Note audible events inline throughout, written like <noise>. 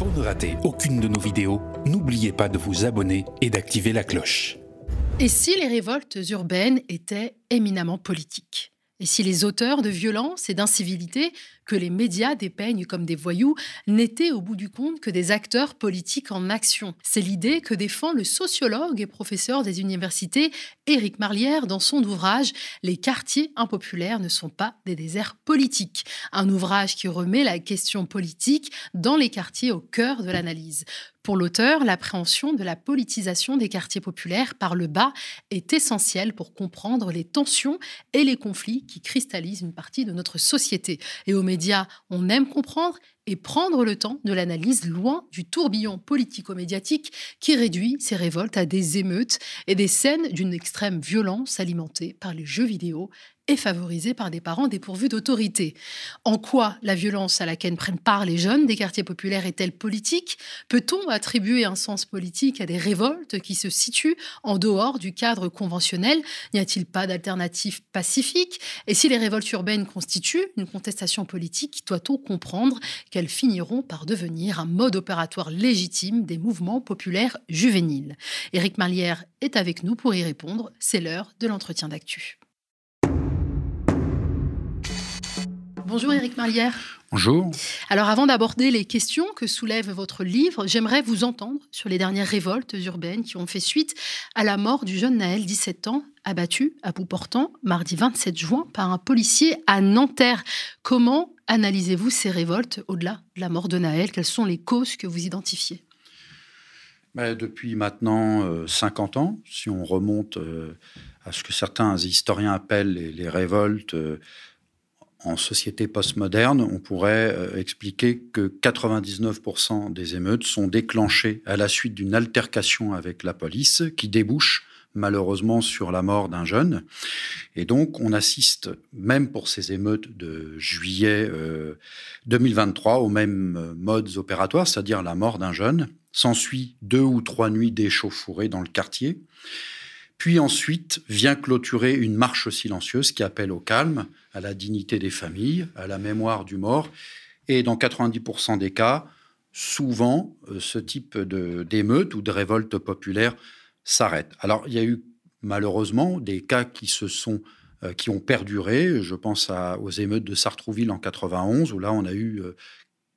Pour ne rater aucune de nos vidéos, n'oubliez pas de vous abonner et d'activer la cloche. Et si les révoltes urbaines étaient éminemment politiques? Et si les auteurs de violence et d'incivilité que les médias dépeignent comme des voyous n'étaient au bout du compte que des acteurs politiques en action. C'est l'idée que défend le sociologue et professeur des universités Éric Marlière dans son ouvrage Les quartiers impopulaires ne sont pas des déserts politiques, un ouvrage qui remet la question politique dans les quartiers au cœur de l'analyse. Pour l'auteur, l'appréhension de la politisation des quartiers populaires par le bas est essentielle pour comprendre les tensions et les conflits qui cristallisent une partie de notre société. Et aux médias, on aime comprendre et prendre le temps de l'analyse loin du tourbillon politico-médiatique qui réduit ces révoltes à des émeutes et des scènes d'une extrême violence alimentée par les jeux vidéo et favorisée par des parents dépourvus d'autorité. En quoi la violence à laquelle prennent part les jeunes des quartiers populaires est-elle politique? Peut-on attribuer un sens politique à des révoltes qui se situent en dehors du cadre conventionnel? N'y a-t-il pas d'alternative pacifique? Et si les révoltes urbaines constituent une contestation politique, doit-on comprendre? Qu'elles finiront par devenir un mode opératoire légitime des mouvements populaires juvéniles Éric Malière est avec nous pour y répondre. C'est l'heure de l'entretien d'actu. Bonjour Éric Marlière. Bonjour. Alors avant d'aborder les questions que soulève votre livre, j'aimerais vous entendre sur les dernières révoltes urbaines qui ont fait suite à la mort du jeune Naël, 17 ans, abattu à bout portant mardi 27 juin par un policier à Nanterre. Comment analysez-vous ces révoltes au-delà de la mort de Naël? Quelles sont les causes que vous identifiez? Ben, Depuis maintenant 50 euh, ans, si on remonte euh, à ce que certains historiens appellent les, révoltes, euh, en société postmoderne, on pourrait euh, expliquer que 99% des émeutes sont déclenchées à la suite d'une altercation avec la police qui débouche malheureusement sur la mort d'un jeune. Et donc, on assiste, même pour ces émeutes de juillet 2023, euh, aux mêmes modes opératoires, c'est-à-dire la mort d'un jeune. S'ensuit deux ou trois nuits d'échauffourée dans le quartier. Puis ensuite vient clôturer une marche silencieuse qui appelle au calme, à la dignité des familles, à la mémoire du mort. Et dans 90% des cas, souvent, euh, ce type d'émeute ou de révolte populaire s'arrête. Alors, il y a eu malheureusement des cas qui se sont euh, qui ont perduré. Je pense aux émeutes de Sartrouville en 91, où là, on a eu euh,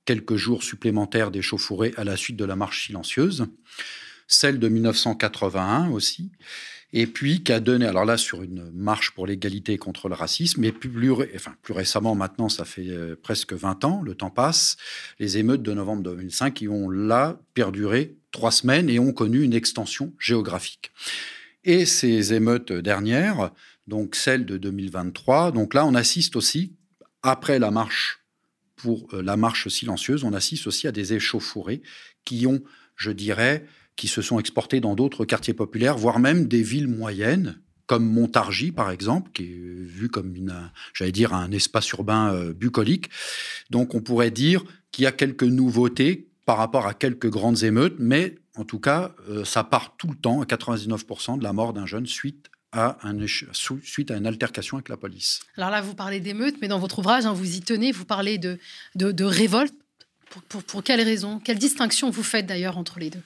quelques jours supplémentaires d'échauffourée à la suite de la marche silencieuse. Celle de 1981 aussi et puis qui a donné, alors là, sur une marche pour l'égalité contre le racisme, mais plus, plus récemment, maintenant, ça fait euh, presque 20 ans, le temps passe, les émeutes de novembre 2005 qui ont là perduré trois semaines et ont connu une extension géographique. Et ces émeutes dernières, donc celles de 2023, donc là, on assiste aussi, après la marche pour euh, la marche silencieuse, on assiste aussi à des échauffourées qui ont, je dirais, qui se sont exportés dans d'autres quartiers populaires, voire même des villes moyennes, comme Montargis, par exemple, qui est vu comme, une, j'allais dire, un espace urbain euh, bucolique. Donc on pourrait dire qu'il y a quelques nouveautés par rapport à quelques grandes émeutes, mais en tout cas, euh, ça part tout le temps, à 99%, de la mort d'un jeune suite à, un, suite à une altercation avec la police. Alors là, vous parlez d'émeutes, mais dans votre ouvrage, hein, vous y tenez, vous parlez de, de, révolte. Pour, pour, pour quelles raisons Quelle distinction vous faites d'ailleurs entre les deux?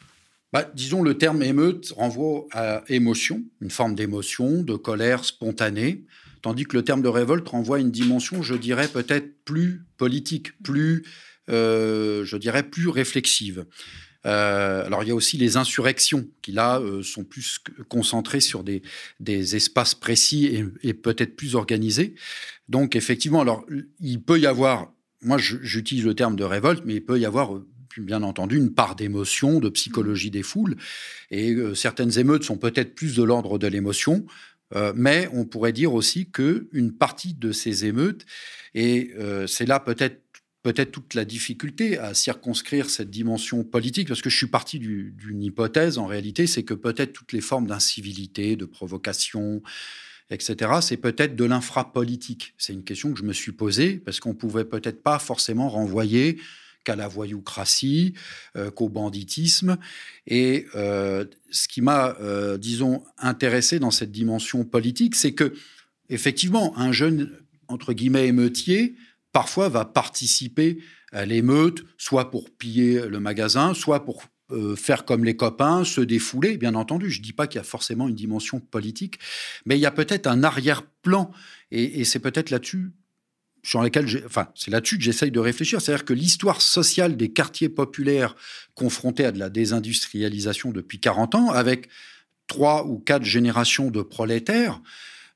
Bah, disons, le terme émeute renvoie à émotion, une forme d'émotion, de colère spontanée, tandis que le terme de révolte renvoie à une dimension, je dirais, peut-être plus politique, plus, euh, je dirais, plus réflexive. Euh, alors il y a aussi les insurrections qui là euh, sont plus concentrées sur des, des espaces précis et, et peut-être plus organisés. Donc effectivement, alors il peut y avoir, moi j'utilise le terme de révolte, mais il peut y avoir bien entendu une part d'émotion, de psychologie des foules. Et euh, certaines émeutes sont peut-être plus de l'ordre de l'émotion, euh, mais on pourrait dire aussi qu'une partie de ces émeutes, et euh, c'est là peut-être peut-être toute la difficulté à circonscrire cette dimension politique, parce que je suis parti d'une hypothèse en réalité, c'est que peut-être toutes les formes d'incivilité, de provocation, etc., c'est peut-être de l'infrapolitique. C'est une question que je me suis posée, parce qu'on pouvait peut-être pas forcément renvoyer qu'à la voyoucratie, euh, qu'au banditisme. Et euh, ce qui m'a, euh, disons, intéressé dans cette dimension politique, c'est que, effectivement, un jeune, entre guillemets, émeutier, parfois va participer à l'émeute, soit pour piller le magasin, soit pour faire comme les copains, se défouler, bien entendu. Je ne dis pas qu'il y a forcément une dimension politique, mais il y a peut-être un arrière-plan, et, c'est peut-être là-dessus sur lesquels, enfin, c'est là-dessus que j'essaye de réfléchir. C'est-à-dire que l'histoire sociale des quartiers populaires confrontés à de la désindustrialisation depuis 40 ans, avec trois ou quatre générations de prolétaires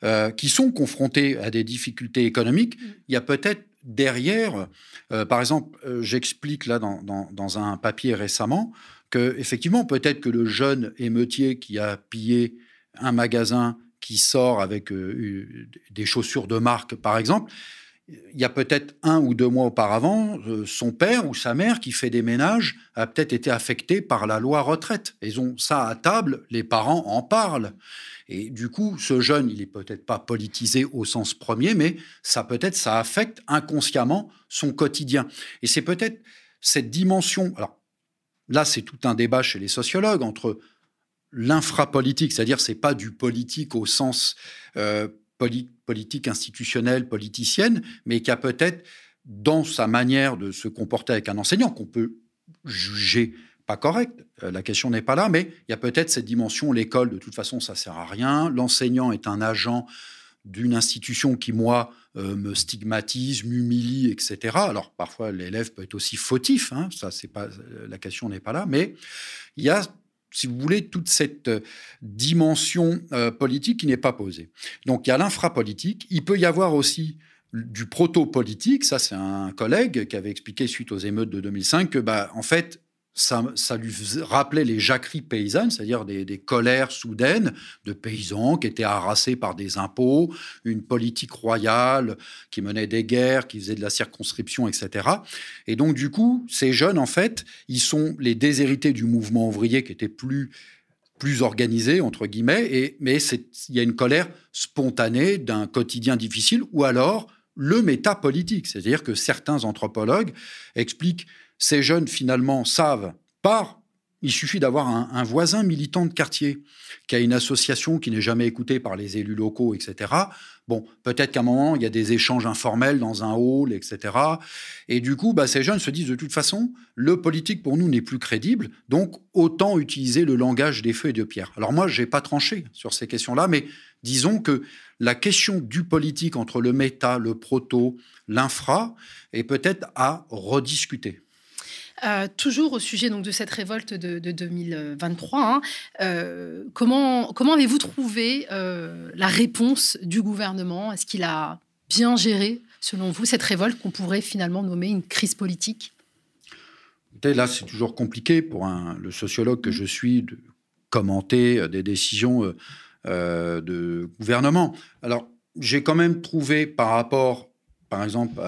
euh, qui sont confrontés à des difficultés économiques, mm. il y a peut-être derrière, euh, par exemple, euh, j'explique là dans, dans, un papier récemment que effectivement peut-être que le jeune émeutier qui a pillé un magasin qui sort avec des chaussures de marque, par exemple, il y a peut-être un ou deux mois auparavant, euh, son père ou sa mère qui fait des ménages a peut-être été affecté par la loi retraite. Ils ont ça à table, les parents en parlent. Et du coup, ce jeune, il est peut-être pas politisé au sens premier, mais ça peut-être ça affecte inconsciemment son quotidien. Et c'est peut-être cette dimension. Alors là, c'est tout un débat chez les sociologues entre l'infrapolitique, c'est-à-dire c'est pas du politique au sens euh, politique institutionnelle, politicienne, mais qui a peut-être, dans sa manière de se comporter avec un enseignant, qu'on peut juger pas correct, euh, la question n'est pas là, mais il y a peut-être cette dimension, l'école, de toute façon, ça sert à rien, l'enseignant est un agent d'une institution qui, moi, euh, me stigmatise, m'humilie, etc. Alors, parfois, l'élève peut être aussi fautif, hein, ça, c'est pas, la question n'est pas là, mais il y a si vous voulez, toute cette euh, dimension euh, politique qui n'est pas posée. Donc il y a l'infrapolitique, il peut y avoir aussi du proto-politique, ça c'est un collègue qui avait expliqué suite aux émeutes de 2005 que bah, en fait ça, lui rappelait les jacqueries paysannes, c'est-à-dire des, colères soudaines de paysans qui étaient harassés par des impôts, une politique royale qui menait des guerres, qui faisait de la circonscription, etc. Et donc, du coup, ces jeunes, en fait, ils sont les déshérités du mouvement ouvrier qui était plus plus organisé, entre guillemets, et, mais il y a une colère spontanée d'un quotidien difficile, ou alors le métapolitique, c'est-à-dire que certains anthropologues expliquent ces jeunes, finalement, savent par il suffit d'avoir un, voisin militant de quartier qui a une association qui n'est jamais écoutée par les élus locaux, etc. Bon, peut-être qu'à un moment, il y a des échanges informels dans un hall, etc. Et du coup, bah, ces jeunes se disent de toute façon, le politique pour nous n'est plus crédible, donc autant utiliser le langage des feux et de pierre. Alors moi, je n'ai pas tranché sur ces questions-là, mais disons que la question du politique entre le méta, le proto, l'infra, est peut-être à rediscuter. Euh, toujours au sujet donc, de cette révolte de, 2023, hein, euh, comment, comment avez-vous trouvé euh, la réponse du gouvernement? Est-ce qu'il a bien géré, selon vous, cette révolte qu'on pourrait finalement nommer une crise politique? Là, c'est toujours compliqué pour un, le sociologue que je suis de commenter des décisions de gouvernement. Alors, j'ai quand même trouvé par rapport par exemple,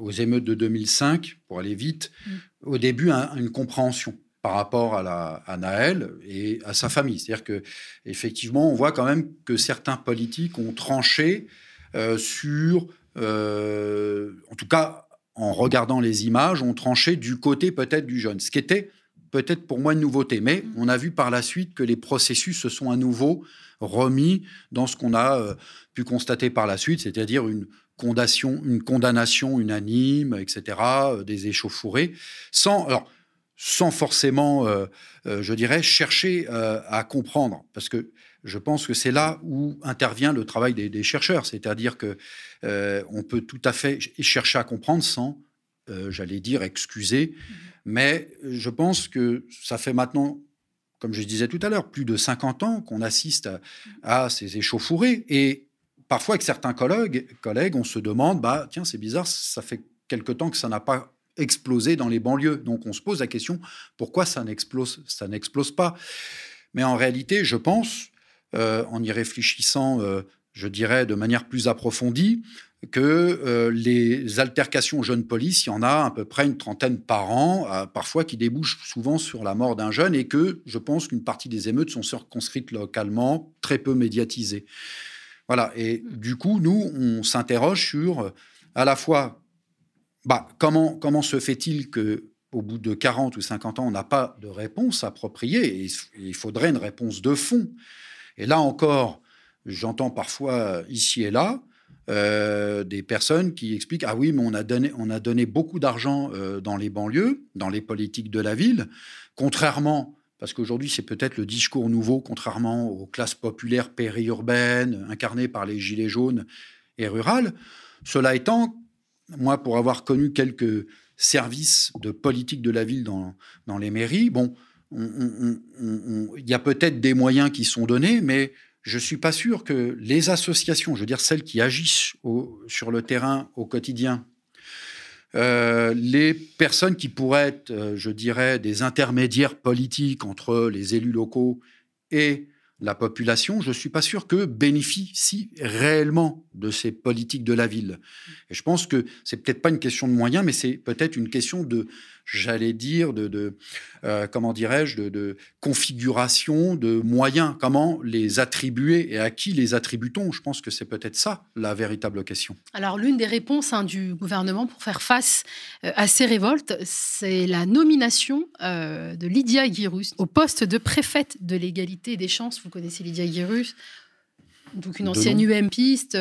aux émeutes de 2005, pour aller vite, mm. Au début, une compréhension par rapport à, la, à Naël et à sa famille. C'est-à-dire que effectivement, on voit quand même que certains politiques ont tranché euh, sur, euh, en tout cas, en regardant les images, ont tranché du côté peut-être du jeune, ce qui était peut-être pour moi une nouveauté. Mais mm. on a vu par la suite que les processus se sont à nouveau remis dans ce qu'on a euh, pu constater par la suite, c'est-à-dire une condamnation, une condamnation unanime, etc., euh, des échauffourées, sans, alors, sans forcément, euh, euh, je dirais, chercher à comprendre, parce que je pense que c'est là où intervient le travail des, chercheurs, c'est-à-dire que on peut tout à fait chercher à comprendre sans, j'allais dire, excuser, mmh. mais je pense que ça fait maintenant comme je disais tout à l'heure, plus de 50 ans qu'on assiste à, à ces échauffourées. Et parfois, avec certains collègues, on se demande, bah, tiens, c'est bizarre, ça fait quelque temps que ça n'a pas explosé dans les banlieues. Donc, on se pose la question, pourquoi ça n'explose, ça n'explose pas? Mais en réalité, je pense, euh, en y réfléchissant, euh, je dirais de manière plus approfondie, que euh, les altercations jeunes police, il y en a à peu près une trentaine par an, parfois qui débouchent souvent sur la mort d'un jeune, et que je pense qu'une partie des émeutes sont circonscrites localement, très peu médiatisées. Voilà. Et du coup, nous, on s'interroge sur euh, à la fois bah, comment, comment se fait-il que au bout de 40 ou 50 ans, on n'a pas de réponse appropriée et il faudrait une réponse de fond. Et là encore, j'entends parfois ici et là euh, des personnes qui expliquent ah oui mais on a donné on a donné beaucoup d'argent euh, dans les banlieues dans les politiques de la ville contrairement parce qu'aujourd'hui c'est peut-être le discours nouveau contrairement aux classes populaires périurbaines incarnées par les gilets jaunes et rurales. Cela étant moi pour avoir connu quelques services de politique de la ville dans, dans les mairies bon il y a peut-être des moyens qui sont donnés mais je ne suis pas sûr que les associations, je veux dire celles qui agissent sur le terrain au quotidien, euh, les personnes qui pourraient être, euh, je dirais, des intermédiaires politiques entre les élus locaux et la population, je ne suis pas sûr que bénéficie réellement de ces politiques de la ville. Et je pense que c'est peut-être pas une question de moyens, mais c'est peut-être une question de, j'allais dire, de, euh, comment dirais-je, de, configuration, de moyens, comment les attribuer et à qui les attribue-t-on? Je pense que c'est peut-être ça la véritable question. Alors l'une des réponses hein, du gouvernement pour faire face euh, à ces révoltes, c'est la nomination euh, de Lydia Guirus au poste de préfète de l'égalité des chances. Vous connaissez Lydia Guirus? Donc une ancienne UMPiste,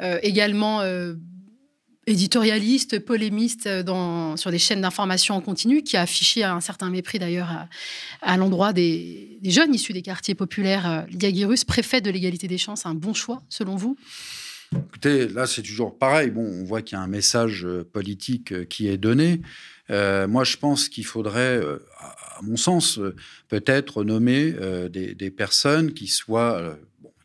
également éditorialiste, polémiste dans, sur des chaînes d'information en continu, qui a affiché un certain mépris d'ailleurs à, l'endroit des, jeunes issus des quartiers populaires. Lydia Guirus, préfet de l'égalité des chances, un bon choix selon vous? Écoutez, là c'est toujours pareil. Bon, on voit qu'il y a un message euh, politique euh, qui est donné. Euh, moi, je pense qu'il faudrait, à mon sens, peut-être nommer des, personnes qui soient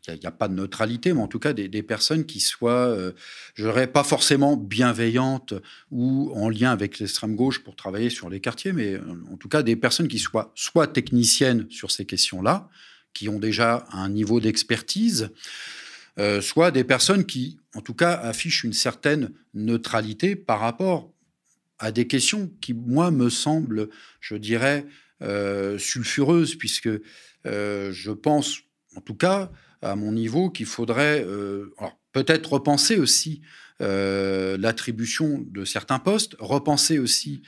il n'y a, pas de neutralité, mais en tout cas des, personnes qui soient, euh, je dirais, pas forcément bienveillantes ou en lien avec l'extrême gauche pour travailler sur les quartiers, mais euh, en tout cas des personnes qui soient soit techniciennes sur ces questions-là, qui ont déjà un niveau d'expertise, euh, soit des personnes qui, en tout cas, affichent une certaine neutralité par rapport à des questions qui, moi, me semblent, je dirais, sulfureuses, puisque je pense, en tout cas, à mon niveau qu'il faudrait euh, peut-être repenser aussi euh, l'attribution de certains postes, repenser aussi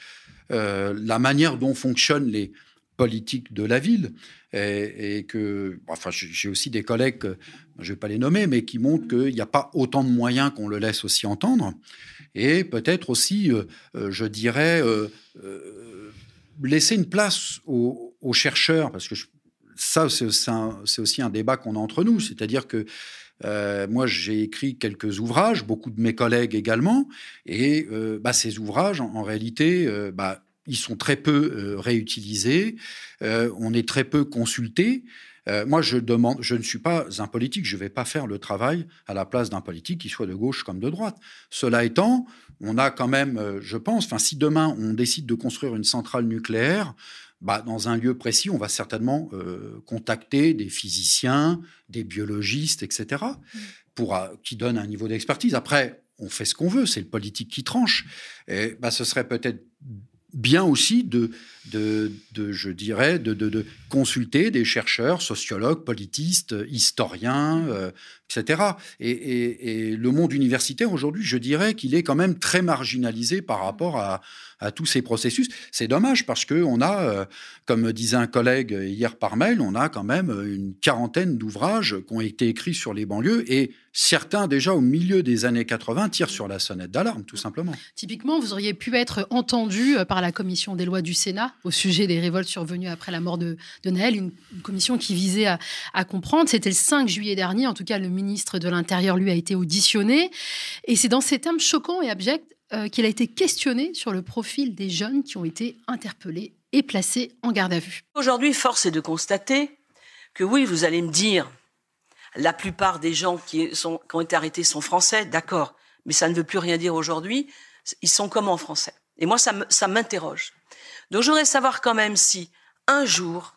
euh, la manière dont fonctionnent les politiques de la ville. Et, que, enfin, j'ai aussi des collègues, je ne vais pas les nommer, mais qui montrent qu'il n'y a pas autant de moyens qu'on le laisse aussi entendre. Et peut-être aussi, je dirais, laisser une place aux, aux chercheurs, parce que je, ça, c'est aussi un débat qu'on a entre nous. C'est-à-dire que euh, moi, j'ai écrit quelques ouvrages, beaucoup de mes collègues également, et euh, bah, ces ouvrages, en, réalité, euh, bah, ils sont très peu réutilisés, on est très peu consultés. moi, je demande, je ne suis pas un politique, je ne vais pas faire le travail à la place d'un politique qui soit de gauche comme de droite. Cela étant, on a quand même, je pense, si demain on décide de construire une centrale nucléaire, bah, dans un lieu précis, on va certainement euh, contacter des physiciens, des biologistes, etc., mmh. pour, euh, qui donnent un niveau d'expertise. Après, on fait ce qu'on veut, c'est le politique qui tranche. Et, bah, ce serait peut-être bien aussi de, de, je dirais, de, de, consulter des chercheurs, sociologues, politistes, historiens, euh, etc. Et, le monde universitaire aujourd'hui, je dirais qu'il est quand même très marginalisé par rapport à, tous ces processus. C'est dommage parce que on a, euh, comme disait un collègue hier par mail, on a quand même une quarantaine d'ouvrages qui ont été écrits sur les banlieues et certains déjà au milieu des années 80 tirent sur la sonnette d'alarme, tout simplement. Typiquement, vous auriez pu être entendu euh, par la commission des lois du Sénat au sujet des révoltes survenues après la mort de, de Naël, une, commission qui visait à, comprendre. C'était le 5 juillet dernier, en tout cas, le ministre de l'Intérieur, lui, a été auditionné. Et c'est dans ces termes choquants et abjects euh, qu'il a été questionné sur le profil des jeunes qui ont été interpellés et placés en garde à vue. Aujourd'hui, force est de constater que oui, vous allez me dire, la plupart des gens qui, sont, qui ont été arrêtés sont français, d'accord, mais ça ne veut plus rien dire aujourd'hui. Ils sont comment français Et moi, ça m'interroge. Donc, je voudrais savoir quand même si un jour,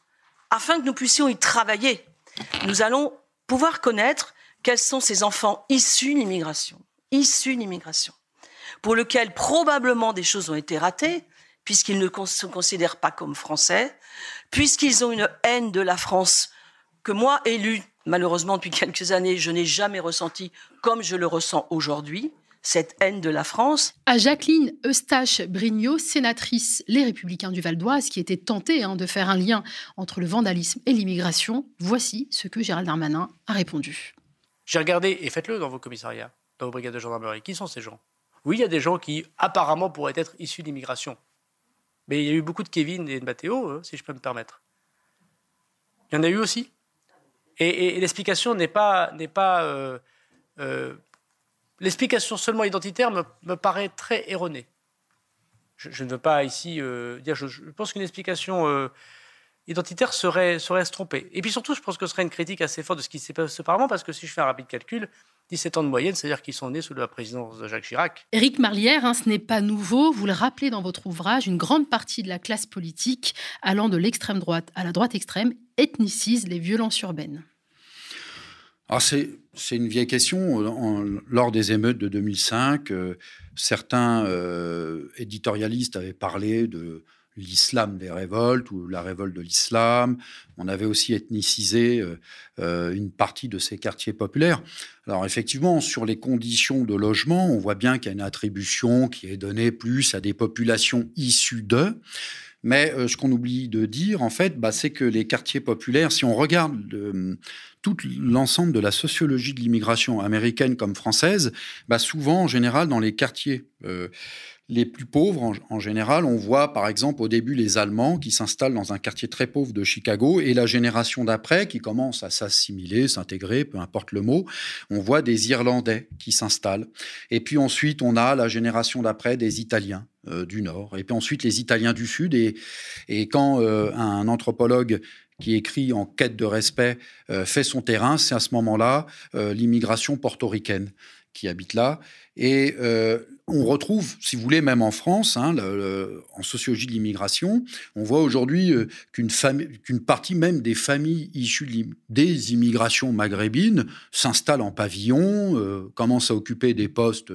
afin que nous puissions y travailler, nous allons pouvoir connaître quels sont ces enfants issus d'immigration, issus d'immigration pour lequel probablement des choses ont été ratées, puisqu'ils ne se considèrent pas comme français, puisqu'ils ont une haine de la France que moi, élu, malheureusement depuis <laughs> quelques années, je n'ai jamais ressenti comme je le ressens aujourd'hui, cette haine de la France. À Jacqueline Eustache-Brignot, sénatrice Les Républicains du Val d'Oise, qui était tentée hein, de faire un lien entre le vandalisme et l'immigration, voici ce que Gérald Darmanin a répondu. J'ai regardé, et faites-le dans vos commissariats, dans vos brigades de gendarmerie. Qui sont ces gens? Oui, il y a des gens qui apparemment pourraient être issus d'immigration. Mais il y a eu beaucoup de Kevin et de Mathéo, euh, si je peux me permettre. Il y en a eu aussi. Et, l'explication n'est pas, n'est pas euh, euh, l'explication seulement identitaire me, paraît très erronée. Je, ne veux pas ici dire. Je, pense qu'une explication identitaire serait, serait se tromper. Et puis surtout, je pense que ce serait une critique assez forte de ce qui s'est passé auparavant, parce que si je fais un rapide calcul, 17 ans de moyenne, c'est-à-dire qu'ils sont nés sous la présidence de Jacques Chirac. Éric Marlière, hein, ce n'est pas nouveau, vous le rappelez dans votre ouvrage, une grande partie de la classe politique, allant de l'extrême droite à la droite extrême, ethnicise les violences urbaines. Ah, c'est, une vieille question. lors des émeutes de 2005, euh, certains euh, éditorialistes avaient parlé de l'islam des révoltes ou la révolte de l'islam. On avait aussi ethnicisé euh, une partie de ces quartiers populaires. Alors effectivement, sur les conditions de logement, on voit bien qu'il y a une attribution qui est donnée plus à des populations issues d'eux. Mais euh, ce qu'on oublie de dire, en fait, bah, c'est que les quartiers populaires, si on regarde tout l'ensemble de la sociologie de l'immigration américaine comme française, bah, souvent, en général, dans les quartiers les plus pauvres, en, général, on voit par exemple au début les Allemands qui s'installent dans un quartier très pauvre de Chicago et la génération d'après qui commence à s'assimiler, s'intégrer, peu importe le mot, on voit des Irlandais qui s'installent. Et puis ensuite, on a la génération d'après des Italiens euh, du Nord, et puis ensuite les Italiens du Sud. Et, et quand euh, un anthropologue qui écrit en quête de respect euh, fait son terrain, c'est à ce moment-là l'immigration portoricaine qui habite là. Et on retrouve, si vous voulez, même en France, hein, en sociologie de l'immigration, on voit aujourd'hui euh, qu'une partie même des familles issues des immigrations maghrébines s'installent en pavillon, euh, commencent à occuper des postes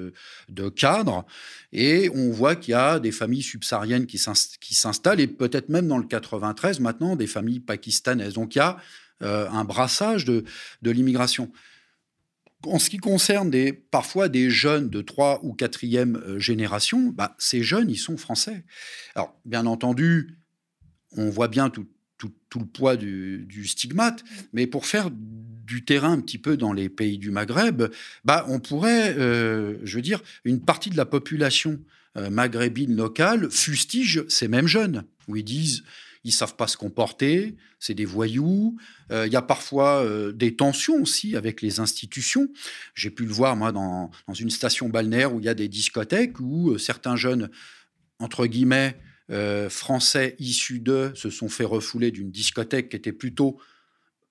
de cadre, et on voit qu'il y a des familles subsahariennes qui s'installent, et peut-être même dans le 93 maintenant, des familles pakistanaises. Donc il y a euh, un brassage de l'immigration. En ce qui concerne parfois des jeunes de 3 ou 4e euh, génération, bah, ces jeunes, ils sont français. Alors, bien entendu, on voit bien tout, le poids du, stigmate, mais pour faire du terrain un petit peu dans les pays du Maghreb, bah, on pourrait, euh, je veux dire, une partie de la population euh, maghrébine locale fustige ces mêmes jeunes, où ils disent ils savent pas se comporter, c'est des voyous. Euh, il y a parfois euh, des tensions aussi avec les institutions. J'ai pu le voir, moi, dans, une station balnéaire où il y a des discothèques où euh, certains jeunes, entre guillemets, français issus d'eux se sont fait refouler d'une discothèque qui était plutôt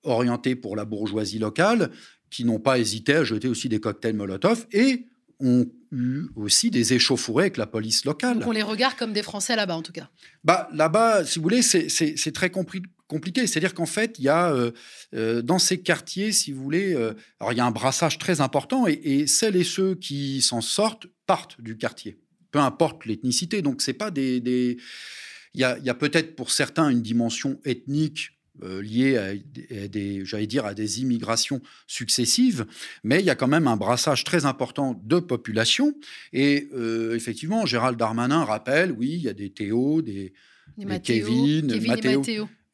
orientée pour la bourgeoisie locale, qui n'ont pas hésité à jeter aussi des cocktails Molotov et ont eu aussi des échauffourées avec la police locale. on les regarde comme des Français là-bas, en tout cas. Bah, là-bas, si vous voulez, c'est très compliqué. C'est-à-dire qu'en fait, il y a euh, euh, dans ces quartiers, si vous voulez, euh, alors il y a un brassage très important et, celles et ceux qui s'en sortent partent du quartier, peu importe l'ethnicité. Donc, c'est pas des. des... Il y a, a peut-être pour certains une dimension ethnique euh, liées à, des, j'allais dire, à des immigrations successives, mais il y a quand même un brassage très important de population. Et euh, effectivement, Gérald Darmanin rappelle, oui, il y a des Théo, des, Kevin, Mathéo.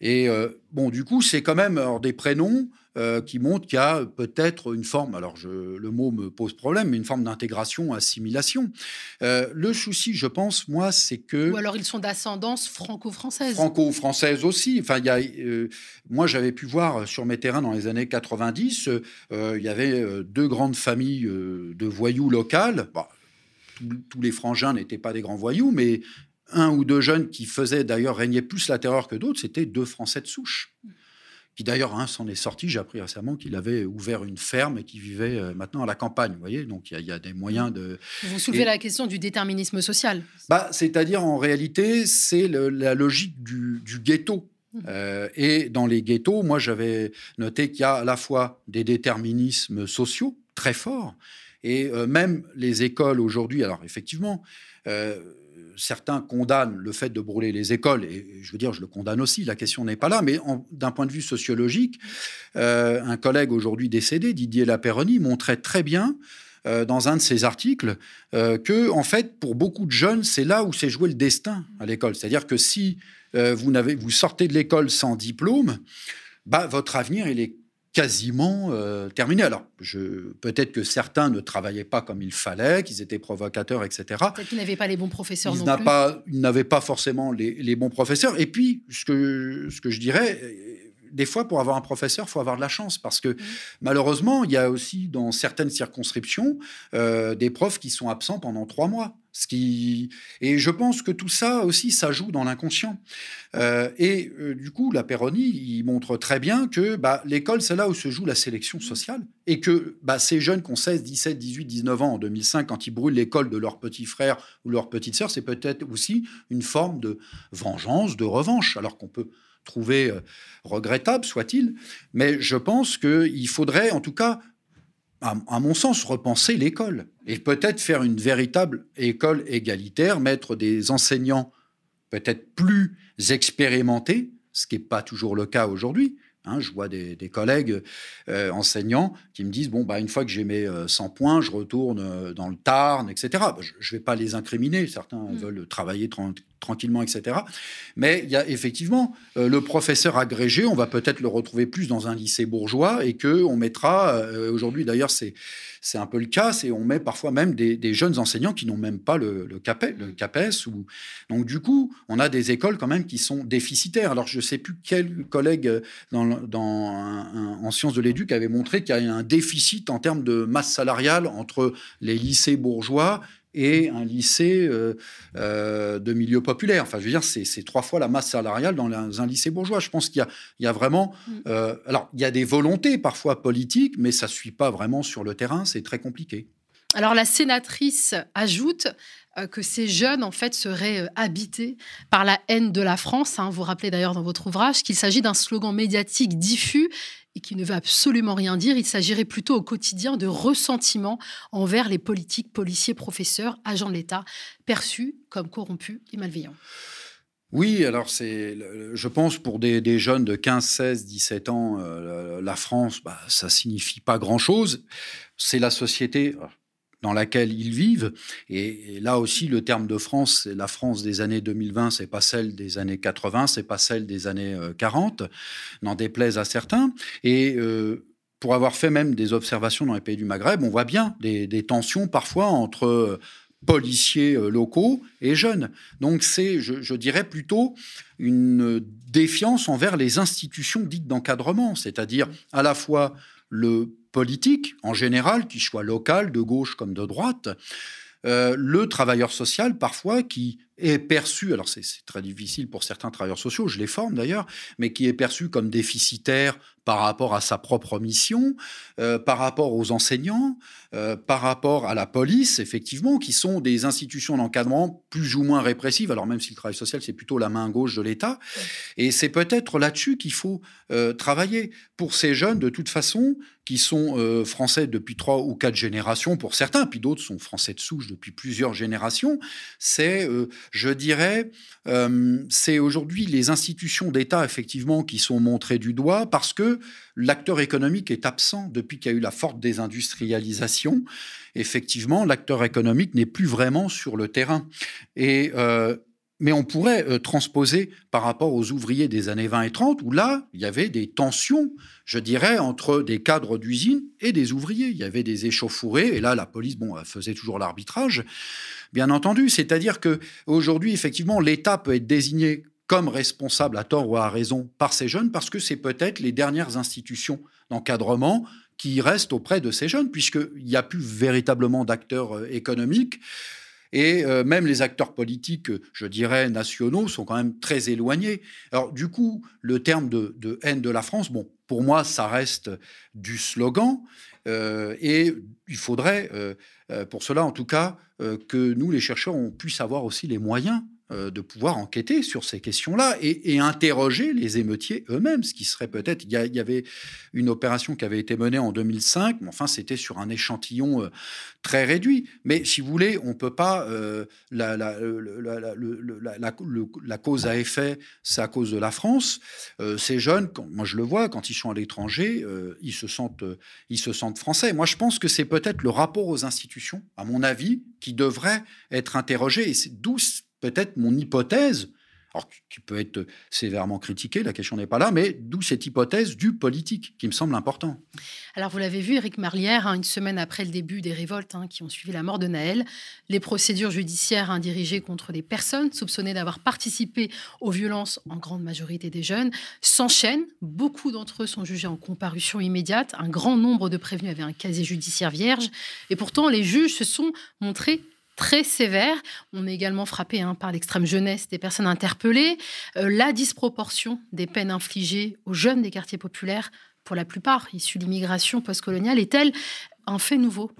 Et euh, bon, du coup, c'est quand même des prénoms euh, qui montrent qu'il y a peut-être une forme, alors je, le mot me pose problème, mais une forme d'intégration, assimilation. Euh, le souci, je pense, moi, c'est que... Ou alors ils sont d'ascendance franco-française. Franco-française aussi. Enfin, y a, moi, j'avais pu voir sur mes terrains dans les années 90, il y avait deux grandes familles de voyous locales. tous les frangins n'étaient pas des grands voyous, mais un ou deux jeunes qui faisaient d'ailleurs régner plus la terreur que d'autres, c'était deux Français de souche. Qui d'ailleurs, s'en est sorti, j'ai appris récemment qu'il avait ouvert une ferme et qu'il vivait euh, maintenant à la campagne. Vous voyez, donc il y, a des moyens de. Vous soulevez la question du déterminisme social. Bah, c'est-à-dire en réalité, c'est la logique du, ghetto. Mmh. Euh, et dans les ghettos, moi j'avais noté qu'il y a à la fois des déterminismes sociaux très forts, et euh, même les écoles aujourd'hui, alors effectivement, certains condamnent le fait de brûler les écoles, et je veux dire, je le condamne aussi, la question n'est pas là, mais d'un point de vue sociologique, euh, un collègue aujourd'hui décédé, Didier Laperroni, montrait très bien euh, dans un de ses articles euh, que, en fait, pour beaucoup de jeunes, c'est là où s'est joué le destin à l'école. C'est-à-dire que si vous, vous sortez de l'école sans diplôme, bah, votre avenir, il est quasiment euh, terminé. Alors, peut-être que certains ne travaillaient pas comme il fallait, qu'ils étaient provocateurs, etc. Peut-être qu'ils n'avaient pas les bons professeurs ils non plus. Pas, ils n'avaient pas forcément les, les, bons professeurs. Et puis, ce que, ce que je dirais, des fois, pour avoir un professeur, il faut avoir de la chance parce que mmh. malheureusement, il y a aussi dans certaines circonscriptions euh, des profs qui sont absents pendant trois mois. Ce qui... Et je pense que tout ça aussi, ça joue dans l'inconscient. Euh, et euh, du coup, la Péronie, il montre très bien que bah, l'école, c'est là où se joue la sélection sociale. Et que bah, ces jeunes qui ont 16, 17, 18, 19 ans en 2005, quand ils brûlent l'école de leur petit frère ou leur petite sœur, c'est peut-être aussi une forme de vengeance, de revanche. Alors qu'on peut trouver euh, regrettable, soit-il. Mais je pense qu'il faudrait, en tout cas, à, mon sens, repenser l'école et peut-être faire une véritable école égalitaire, mettre des enseignants peut-être plus expérimentés, ce qui n'est pas toujours le cas aujourd'hui, Hein, je vois des, collègues euh, enseignants qui me disent bon bah une fois que j'ai mes 100 euh, points, je retourne dans le Tarn, etc. Bah, je ne vais pas les incriminer, certains mmh. veulent travailler tranquillement, etc. Mais il y a effectivement le professeur agrégé, on va peut-être le retrouver plus dans un lycée bourgeois et que on mettra aujourd'hui d'ailleurs c'est c'est un peu le cas, c'est on met parfois même des, jeunes enseignants qui n'ont même pas le, le, CAPES. Ou... Donc du coup, on a des écoles quand même qui sont déficitaires. Alors je ne sais plus quel collègue dans, en sciences de l'éduc avait montré qu'il y a un déficit en termes de masse salariale entre les lycées bourgeois et un lycée euh, euh, de milieu populaire. Enfin, je veux dire, c'est trois fois la masse salariale dans un lycée bourgeois. Je pense qu'il y, a vraiment... Mm. Euh, alors, il y a des volontés parfois politiques, mais ça ne suit pas vraiment sur le terrain. C'est très compliqué. Alors, la sénatrice ajoute que ces jeunes, en fait, seraient habités par la haine de la France. Hein. Vous rappelez d'ailleurs dans votre ouvrage qu'il s'agit d'un slogan médiatique diffus et qui ne veut absolument rien dire. Il s'agirait plutôt au quotidien de ressentiment envers les politiques, policiers, professeurs, agents de l'État, perçus comme corrompus et malveillants. Oui, alors c'est, je pense pour des, jeunes de 15, 16, 17 ans, euh, la France, bah, ça signifie pas grand-chose. C'est la société, dans laquelle ils vivent. Et, là aussi, le terme de France, c'est la France des années 2020, c'est pas celle des années 80, c'est pas celle des années 40, euh, n'en déplaise à certains. Et euh, pour avoir fait même des observations dans les pays du Maghreb, on voit bien des, tensions parfois entre euh, policiers locaux et jeunes. Donc c'est, je, je, dirais plutôt, une défiance envers les institutions dites d'encadrement, c'est-à-dire à la fois le politique en général, qu'il soit local, de gauche comme de droite, euh, le travailleur social parfois qui est perçu, alors c'est très difficile pour certains travailleurs sociaux, je les forme d'ailleurs, mais qui est perçu comme déficitaire par rapport à sa propre mission, euh, par rapport aux enseignants, euh, par rapport à la police, effectivement, qui sont des institutions d'encadrement plus ou moins répressives, alors même si le travail social, c'est plutôt la main gauche de l'État. Et c'est peut-être là-dessus qu'il faut euh, travailler. Pour ces jeunes, de toute façon, qui sont français depuis trois ou quatre générations pour certains, puis d'autres sont français de souche depuis plusieurs générations, c'est je dirais, c'est aujourd'hui les institutions d'État, effectivement, qui sont montrées du doigt parce que l'acteur économique est absent depuis qu'il y a eu la forte désindustrialisation. Effectivement, l'acteur économique n'est plus vraiment sur le terrain. Euh, mais on pourrait euh, transposer par rapport aux ouvriers des années 20 et 30, où là, il y avait des tensions, je dirais, entre des cadres d'usine et des ouvriers. Il y avait des échauffourées, et là, la police, bon, faisait toujours l'arbitrage, bien entendu. C'est-à-dire que aujourd'hui, effectivement, l'État peut être désigné comme responsable à tort ou à raison par ces jeunes, parce que c'est peut-être les dernières institutions d'encadrement qui restent auprès de ces jeunes, puisqu'il n'y a plus véritablement d'acteurs euh, économiques. Et euh, même les acteurs politiques, je dirais, nationaux, sont quand même très éloignés. Alors, du coup, le terme de, haine de la France, bon, pour moi, ça reste du slogan. Euh, et il faudrait, pour cela, en tout cas, que nous, les chercheurs, on puisse avoir aussi les moyens euh, de pouvoir enquêter sur ces questions-là et, interroger les émeutiers eux-mêmes, ce qui serait peut-être... Il y, avait une opération qui avait été menée en 2005, mais enfin c'était sur un échantillon euh, très réduit. Mais si vous voulez, on ne peut pas... la, cause à effet, c'est à cause de la France. Euh, ces jeunes, moi je le vois, quand ils sont à l'étranger, ils, se sentent, ils se sentent français. Moi je pense que c'est peut-être le rapport aux institutions, à mon avis, qui devrait être interrogé. Et c'est d'où peut-être mon hypothèse. alors qui peut être sévèrement critiqué, la question n'est pas là, mais d'où cette hypothèse du politique qui me semble important. Alors vous l'avez vu, Éric Marlière, hein, une semaine après le début des révoltes hein, qui ont suivi la mort de Naël, les procédures judiciaires dirigées contre des personnes soupçonnées d'avoir participé aux violences, en grande majorité des jeunes, s'enchaînent. Beaucoup d'entre eux sont jugés en comparution immédiate. Un grand nombre de prévenus avaient un casier judiciaire vierge. Et pourtant, les juges se sont montrés très sévère. On est également frappé hein, par l'extrême jeunesse des personnes interpellées, euh, la disproportion des peines infligées aux jeunes des quartiers populaires, pour la plupart issus de l'immigration postcoloniale, est-elle un fait nouveau?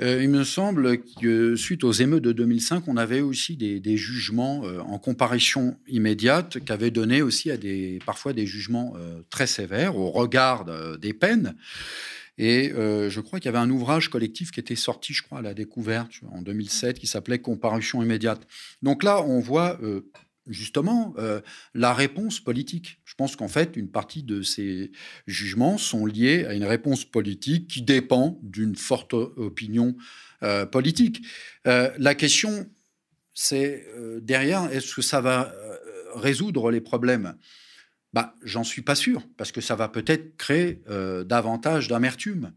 Euh, il me semble que suite aux émeutes de 2005, on avait aussi des, jugements euh, en comparution immédiate qui avaient donné aussi à des, parfois des jugements très sévères au regard des peines. Et euh, je crois qu'il y avait un ouvrage collectif qui était sorti, je crois, à la découverte en 2007, qui s'appelait Comparution immédiate. Donc là, on voit euh, justement euh, la réponse politique. Je pense qu'en fait, une partie de ces jugements sont liés à une réponse politique qui dépend d'une forte opinion politique. la question, c'est derrière, est-ce que ça va résoudre les problèmes? Bah, J'en suis pas sûr, parce que ça va peut-être créer euh, davantage d'amertume.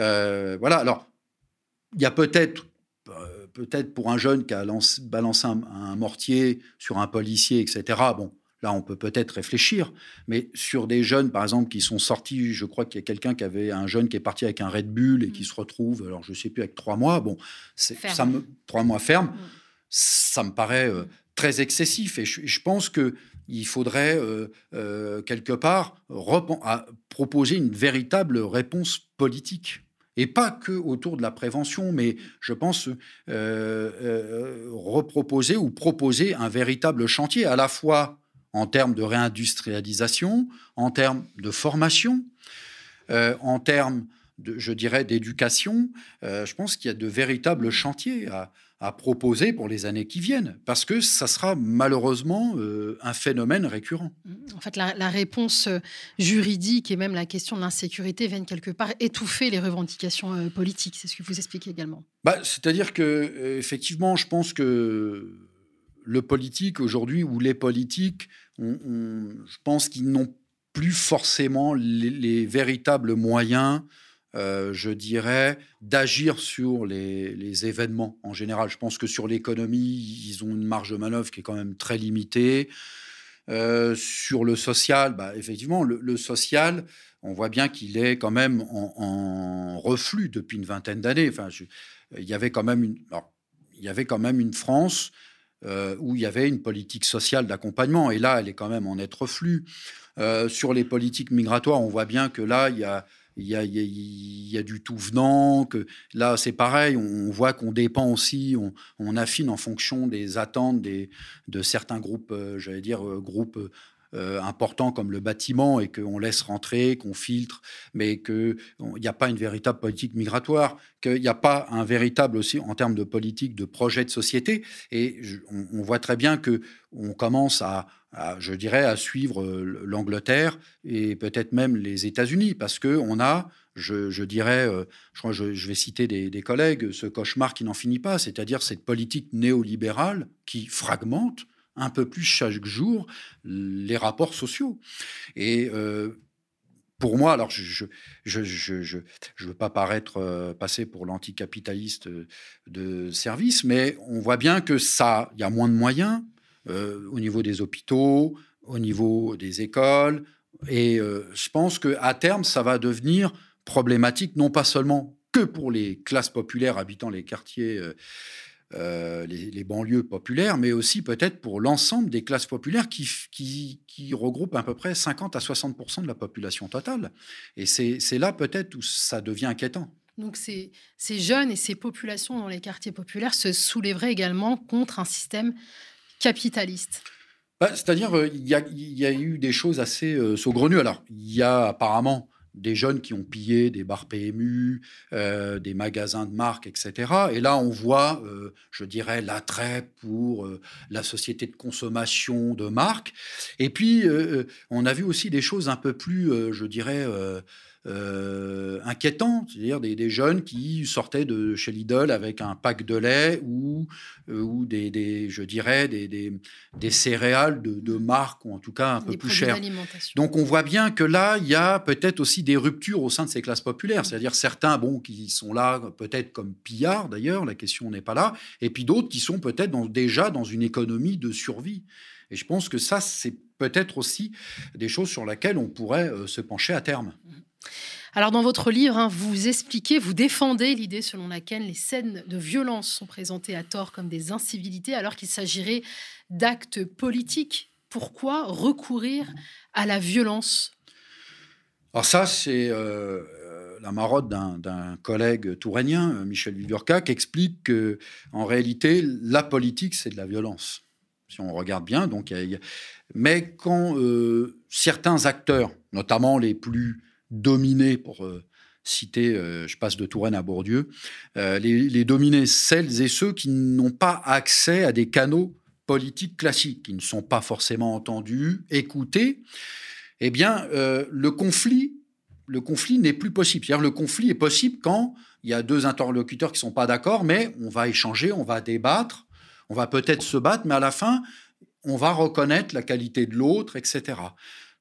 Euh, voilà, alors, il y a peut-être, euh, peut-être pour un jeune qui a balancé un, mortier sur un policier, etc., bon, là, on peut peut-être réfléchir, mais sur des jeunes, par exemple, qui sont sortis, je crois qu'il y a quelqu'un qui avait un jeune qui est parti avec un Red Bull et qui mmh. se retrouve, alors je sais plus, avec trois mois, bon, ça me, trois mois ferme, mmh. ça me paraît très excessif, et je pense que il faudrait euh, euh, quelque part proposer une véritable réponse politique. Et pas que autour de la prévention, mais je pense euh, reproposer ou proposer un véritable chantier, à la fois en termes de réindustrialisation, en termes de formation, en termes, je dirais, d'éducation. je pense qu'il y a de véritables chantiers à, à proposer pour les années qui viennent, parce que ça sera malheureusement euh, un phénomène récurrent. Mmh. En fait, la, réponse euh, juridique et même la question de l'insécurité viennent quelque part étouffer les revendications euh, politiques. C'est ce que vous expliquez également. Bah, C'est-à-dire que, effectivement, je pense que le politique aujourd'hui, ou les politiques, je pense qu'ils n'ont plus forcément les véritables moyens euh, je dirais, d'agir sur les, événements en général. Je pense que sur l'économie, ils ont une marge de manœuvre qui est quand même très limitée. Euh, sur le social, bah, effectivement, le, social, on voit bien qu'il est quand même en, reflux depuis une vingtaine d'années. Enfin, il y avait quand même une, France euh, où il y avait une politique sociale d'accompagnement, et là, elle est quand même en net reflux. sur les politiques migratoires, on voit bien que là, il y a il y a, du tout venant. Là, c'est pareil. On, voit qu'on dépend aussi, on, affine en fonction des attentes de certains groupes, euh, j'allais dire euh, groupes euh, importants comme le bâtiment et qu'on laisse rentrer, qu'on filtre, mais qu'il n'y a pas une véritable politique migratoire, qu'il n'y a pas un véritable aussi en termes de politique, de projet de société. Et on, voit très bien que on commence à, je dirais, à suivre euh, l'Angleterre et peut-être même les États-Unis, parce que on a je, dirais, euh, je, crois, je, vais citer des, collègues, ce cauchemar qui n'en finit pas, c'est-à-dire cette politique néolibérale qui fragmente un peu plus chaque jour les rapports sociaux. Et euh, pour moi, alors je je, veux pas paraître passer pour l'anticapitaliste de service, mais on voit bien que ça, il y a moins de moyens euh, au niveau des hôpitaux, au niveau des écoles, et je pense que à terme, ça va devenir problématique, non pas seulement que pour les classes populaires habitant les quartiers euh, les, banlieues populaires, mais aussi peut-être pour l'ensemble des classes populaires qui, qui, regroupent à peu près 50 à 60% de la population totale. Et c'est là peut-être où ça devient inquiétant. Donc ces, ces, jeunes et ces populations dans les quartiers populaires se soulèveraient également contre un système capitaliste. Bah, c'est-à-dire, euh, il y, a eu des choses assez euh, saugrenues. Alors, il y a apparemment des jeunes qui ont pillé des bars PMU, euh, des magasins de marque, etc. Et là, on voit, je dirais, l'attrait pour la société de consommation de marque. Et puis, on a vu aussi des choses un peu plus, je dirais, euh, inquiétants, c'est-à-dire des, jeunes qui sortaient de chez Lidl avec un pack de lait ou, euh, ou des, je dirais, des, des, céréales de, de, marque, ou en tout cas un peu plus chères. Donc on voit bien que là, il y a peut-être aussi des ruptures au sein de ces classes populaires, c'est-à-dire certains bon, qui sont là peut-être comme pillards d'ailleurs, la question n'est pas là, et puis d'autres qui sont peut-être déjà dans une économie de survie. Et je pense que ça, c'est peut-être aussi des choses sur lesquelles on pourrait euh, se pencher à terme. Alors dans votre livre, hein, vous expliquez, vous défendez l'idée selon laquelle les scènes de violence sont présentées à tort comme des incivilités alors qu'il s'agirait d'actes politiques. Pourquoi recourir à la violence? Alors ça, c'est euh, la marotte d'un collègue tourainien, Michel Viviorca, qui explique que en réalité, la politique, c'est de la violence. Si on regarde bien, donc, mais quand euh, certains acteurs, notamment les plus dominer, pour euh, citer, euh, je passe de Touraine à Bourdieu, euh, les, dominer celles et ceux qui n'ont pas accès à des canaux politiques classiques, qui ne sont pas forcément entendus, écoutés, eh bien, le conflit, le conflit n'est plus possible. C'est-à-dire, le conflit est possible quand il y a deux interlocuteurs qui ne sont pas d'accord, mais on va échanger, on va débattre, on va peut-être se battre, mais à la fin, on va reconnaître la qualité de l'autre, etc.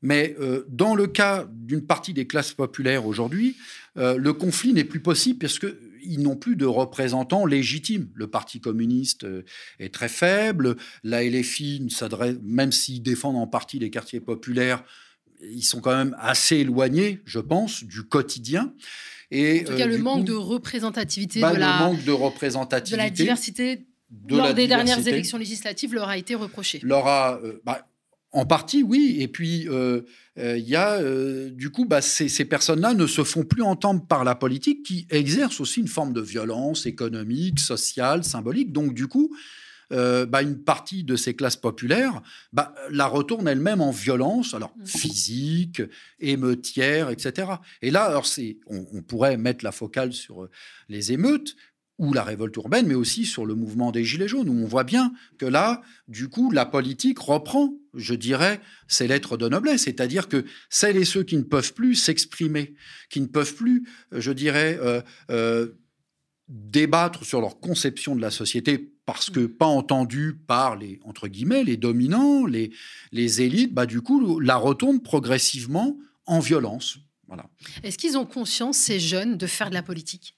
Mais euh, dans le cas d'une partie des classes populaires aujourd'hui, euh, le conflit n'est plus possible parce qu'ils n'ont plus de représentants légitimes. Le Parti communiste euh, est très faible, la LFI s'adresse, même s'ils défendent en partie les quartiers populaires, ils sont quand même assez éloignés, je pense, du quotidien. Et, en tout cas, le manque de représentativité, bah, de, la, manque de représentativité, de la diversité lors des dernières élections législatives leur a été reproché. Leur a, bah, en partie, oui. Et puis, euh, euh, il y a, euh, du coup, bah, ces, personnes-là ne se font plus entendre par la politique qui exerce aussi une forme de violence économique, sociale, symbolique. Donc, du coup, bah, une partie de ces classes populaires bah, la retourne elle-même en violence, alors mmh. physique, émeutière, etc. Et là, alors on, on, pourrait mettre la focale sur les émeutes, ou la révolte urbaine, mais aussi sur le mouvement des Gilets jaunes, où on voit bien que là, du coup, la politique reprend, je dirais, ses lettres de noblesse, c'est-à-dire que celles et ceux qui ne peuvent plus s'exprimer, qui ne peuvent plus, je dirais, euh, euh, débattre sur leur conception de la société parce que pas entendus par les, entre guillemets, les dominants, les, les élites, bah, du coup, la retournent progressivement en violence. Voilà. Est-ce qu'ils ont conscience, ces jeunes, de faire de la politique?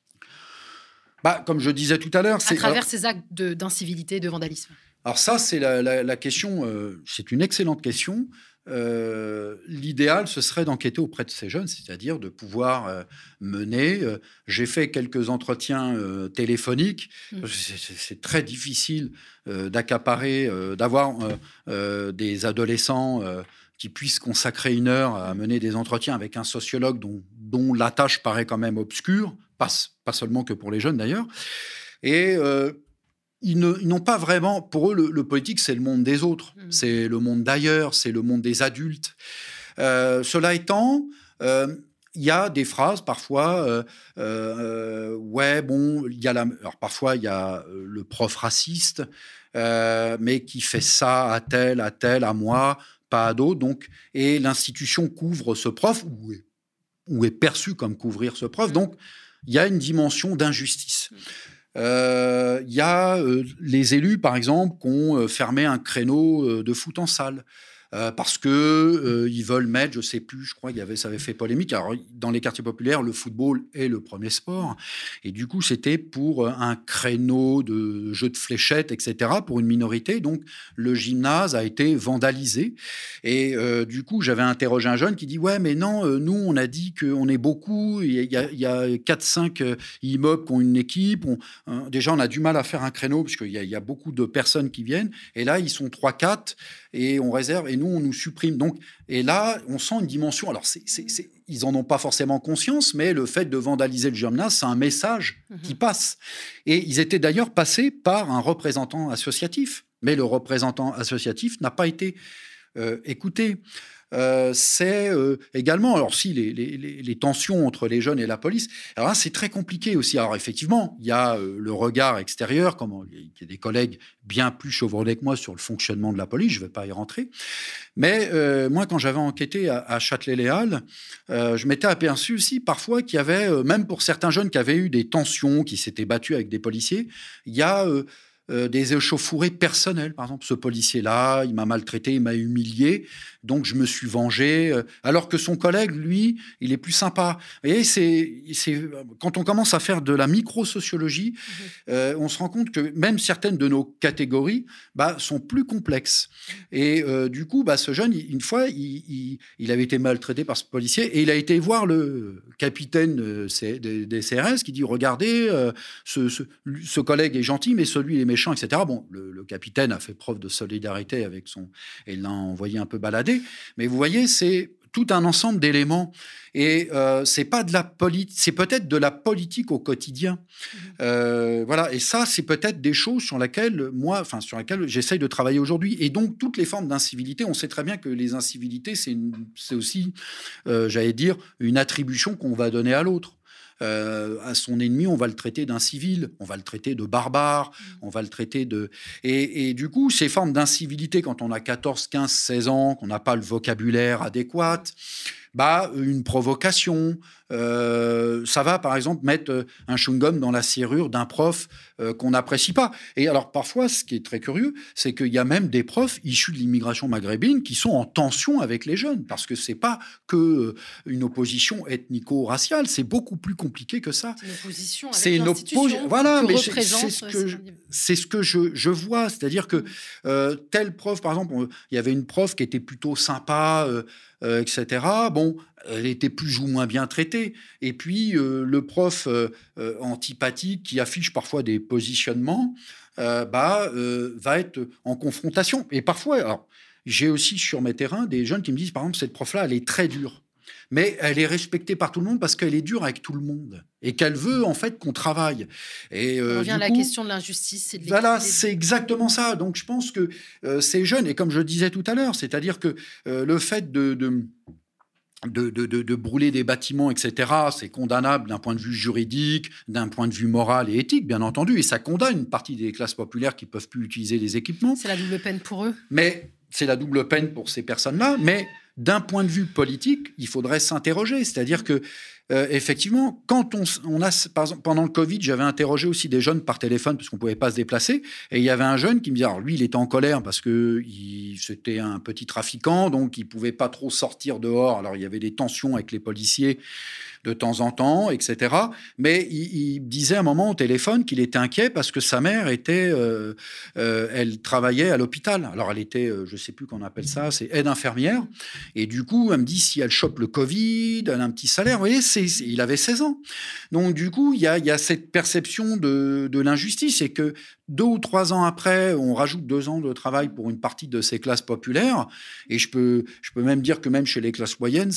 Bah, Comme je disais tout à l'heure. À travers ces actes d'incivilité, de, vandalisme. Alors ça, c'est la, question, euh, c'est une excellente question. Euh, l'idéal, ce serait d'enquêter auprès de ces jeunes, c'est-à-dire de pouvoir euh, mener. J'ai fait quelques entretiens téléphoniques. Mmh. C'est très difficile d'accaparer, d'avoir des adolescents qui puissent consacrer une heure à mener des entretiens avec un sociologue dont, dont la tâche paraît quand même obscure, pas, seulement que pour les jeunes d'ailleurs. Et ils n'ont pas vraiment, pour eux, le, politique, c'est le monde des autres, mmh. c'est le monde d'ailleurs, c'est le monde des adultes. Euh, cela étant, euh, il y a des phrases parfois, ouais, bon, il y a la, alors parfois il y a le prof raciste, mais qui fait ça à tel, à tel, à moi, pas à d'autres. Donc, et l'institution couvre ce prof ou est, ou est perçue comme couvrir ce prof. Mmh. Donc, il y a une dimension d'injustice. Euh, il y a euh, les élus, par exemple, qui ont euh, fermé un créneau de foot en salle. Euh, parce que euh, ils veulent mettre, je sais plus, je crois, il y avait, ça avait fait polémique. Alors, dans les quartiers populaires, le football est le premier sport, et du coup, c'était pour euh, un créneau de jeux de fléchettes, etc., pour une minorité. Donc, le gymnase a été vandalisé, et du coup, j'avais interrogé un jeune qui dit ouais, mais non, nous, on a dit qu'on est beaucoup, il y a, a 4-5 immeubles qui ont une équipe. Déjà, on a du mal à faire un créneau parce qu'il y, y, a beaucoup de personnes qui viennent, et là, ils sont 3-4 et on réserve. Et nous, on nous supprime. Donc, et là, on sent une dimension. Alors, ils en ont pas forcément conscience, mais le fait de vandaliser le gymnase, c'est un message mhm. qui passe. Et ils étaient d'ailleurs passés par un représentant associatif, mais le représentant associatif n'a pas été écouter. Euh, c'est euh, également, alors si les, tensions entre les jeunes et la police, alors là c'est très compliqué aussi. Alors effectivement, il y a euh, le regard extérieur, comme il y a des collègues bien plus chevronnés que moi sur le fonctionnement de la police, je ne vais pas y rentrer. Mais moi, quand j'avais enquêté à, à Châtelet-Léal, je m'étais aperçu aussi parfois qu'il y avait, même pour certains jeunes qui avaient eu des tensions, qui s'étaient battus avec des policiers, il y a euh, des échauffourées personnelles. Par exemple, ce policier-là, il m'a maltraité, il m'a humilié, donc je me suis vengé. Euh, alors que son collègue, lui, il est plus sympa. Vous voyez, c'est, quand on commence à faire de la micro-sociologie, mmh euh, on se rend compte que même certaines de nos catégories bah, sont plus complexes. Et du coup, bah, ce jeune, une fois, il, avait été maltraité par ce policier et il a été voir le capitaine des, CRS qui dit Regardez, ce, ce, collègue est gentil, mais celui est méchant, etc. Bon, le, capitaine a fait preuve de solidarité avec son. et l'a envoyé un peu balader. Mais vous voyez, c'est tout un ensemble d'éléments. Et euh, c'est pas de la politique, c'est peut-être de la politique au quotidien. Mmh. Euh, voilà. Et ça, c'est peut-être des choses sur lesquelles moi, enfin sur lesquelles j'essaye de travailler aujourd'hui. Et donc toutes les formes d'incivilité, on sait très bien que les incivilités, c'est aussi, euh, j'allais dire, une attribution qu'on va donner à l'autre. Euh, à son ennemi, on va le traiter d'un civil, on va le traiter de barbare, mm. on va le traiter de... Et, du coup, ces formes d'incivilité, quand on a 14, 15, 16 ans, qu'on n'a pas le vocabulaire adéquat, bah, une provocation, euh, ça va, par exemple, mettre euh, un chewing-gum dans la serrure d'un prof euh, qu'on n'apprécie pas. Et alors, parfois, ce qui est très curieux, c'est qu'il y a même des profs issus de l'immigration maghrébine qui sont en tension avec les jeunes, parce que c'est pas que une opposition ethnico-raciale, c'est beaucoup plus compliqué que ça. C'est une opposition C'est une opposition. Voilà, mais c'est ce que je, ce que je, je vois, c'est-à-dire que tel prof, par exemple, il y avait une prof qui était plutôt sympa. etc. Bon, elle était plus ou moins bien traitée. Et puis, euh, le prof euh, euh, antipathique qui affiche parfois des positionnements, bah, va être en confrontation. Et parfois, j'ai aussi sur mes terrains des jeunes qui me disent, par exemple, cette prof-là, elle est très dure. Mais elle est respectée par tout le monde parce qu'elle est dure avec tout le monde et qu'elle veut en fait qu'on travaille. Et on revient à la question de l'injustice. Voilà, c'est exactement ça. Donc je pense que ces jeunes, et comme je disais tout à l'heure, c'est-à-dire que le fait de de, brûler des bâtiments, etc., c'est condamnable d'un point de vue juridique, d'un point de vue moral et éthique, bien entendu, et ça condamne une partie des classes populaires qui peuvent plus utiliser les équipements. C'est la double peine pour eux. Mais c'est la double peine pour ces personnes-là, mais d'un point de vue politique, il faudrait s'interroger. C'est-à-dire que euh, effectivement, quand on, a, pendant le Covid, j'avais interrogé aussi des jeunes par téléphone parce qu'on pouvait pas se déplacer, et il y avait un jeune qui me disait, alors lui, il était en colère parce que c'était un petit trafiquant, donc il pouvait pas trop sortir dehors. Alors il y avait des tensions avec les policiers de temps en temps, etc. Mais il, disait à un moment au téléphone qu'il était inquiet parce que sa mère était, euh, euh, elle travaillait à l'hôpital. Alors elle était, je sais plus qu'on appelle ça, c'est aide infirmière. Et du coup, elle me dit si elle chope le Covid, elle a un petit salaire. Vous voyez, il avait 16 ans. Donc du coup, il y a, cette perception de, de l'injustice et que deux ou trois ans après, on rajoute deux ans de travail pour une partie de ces classes populaires. Et je peux, je peux même dire que même chez les classes moyennes,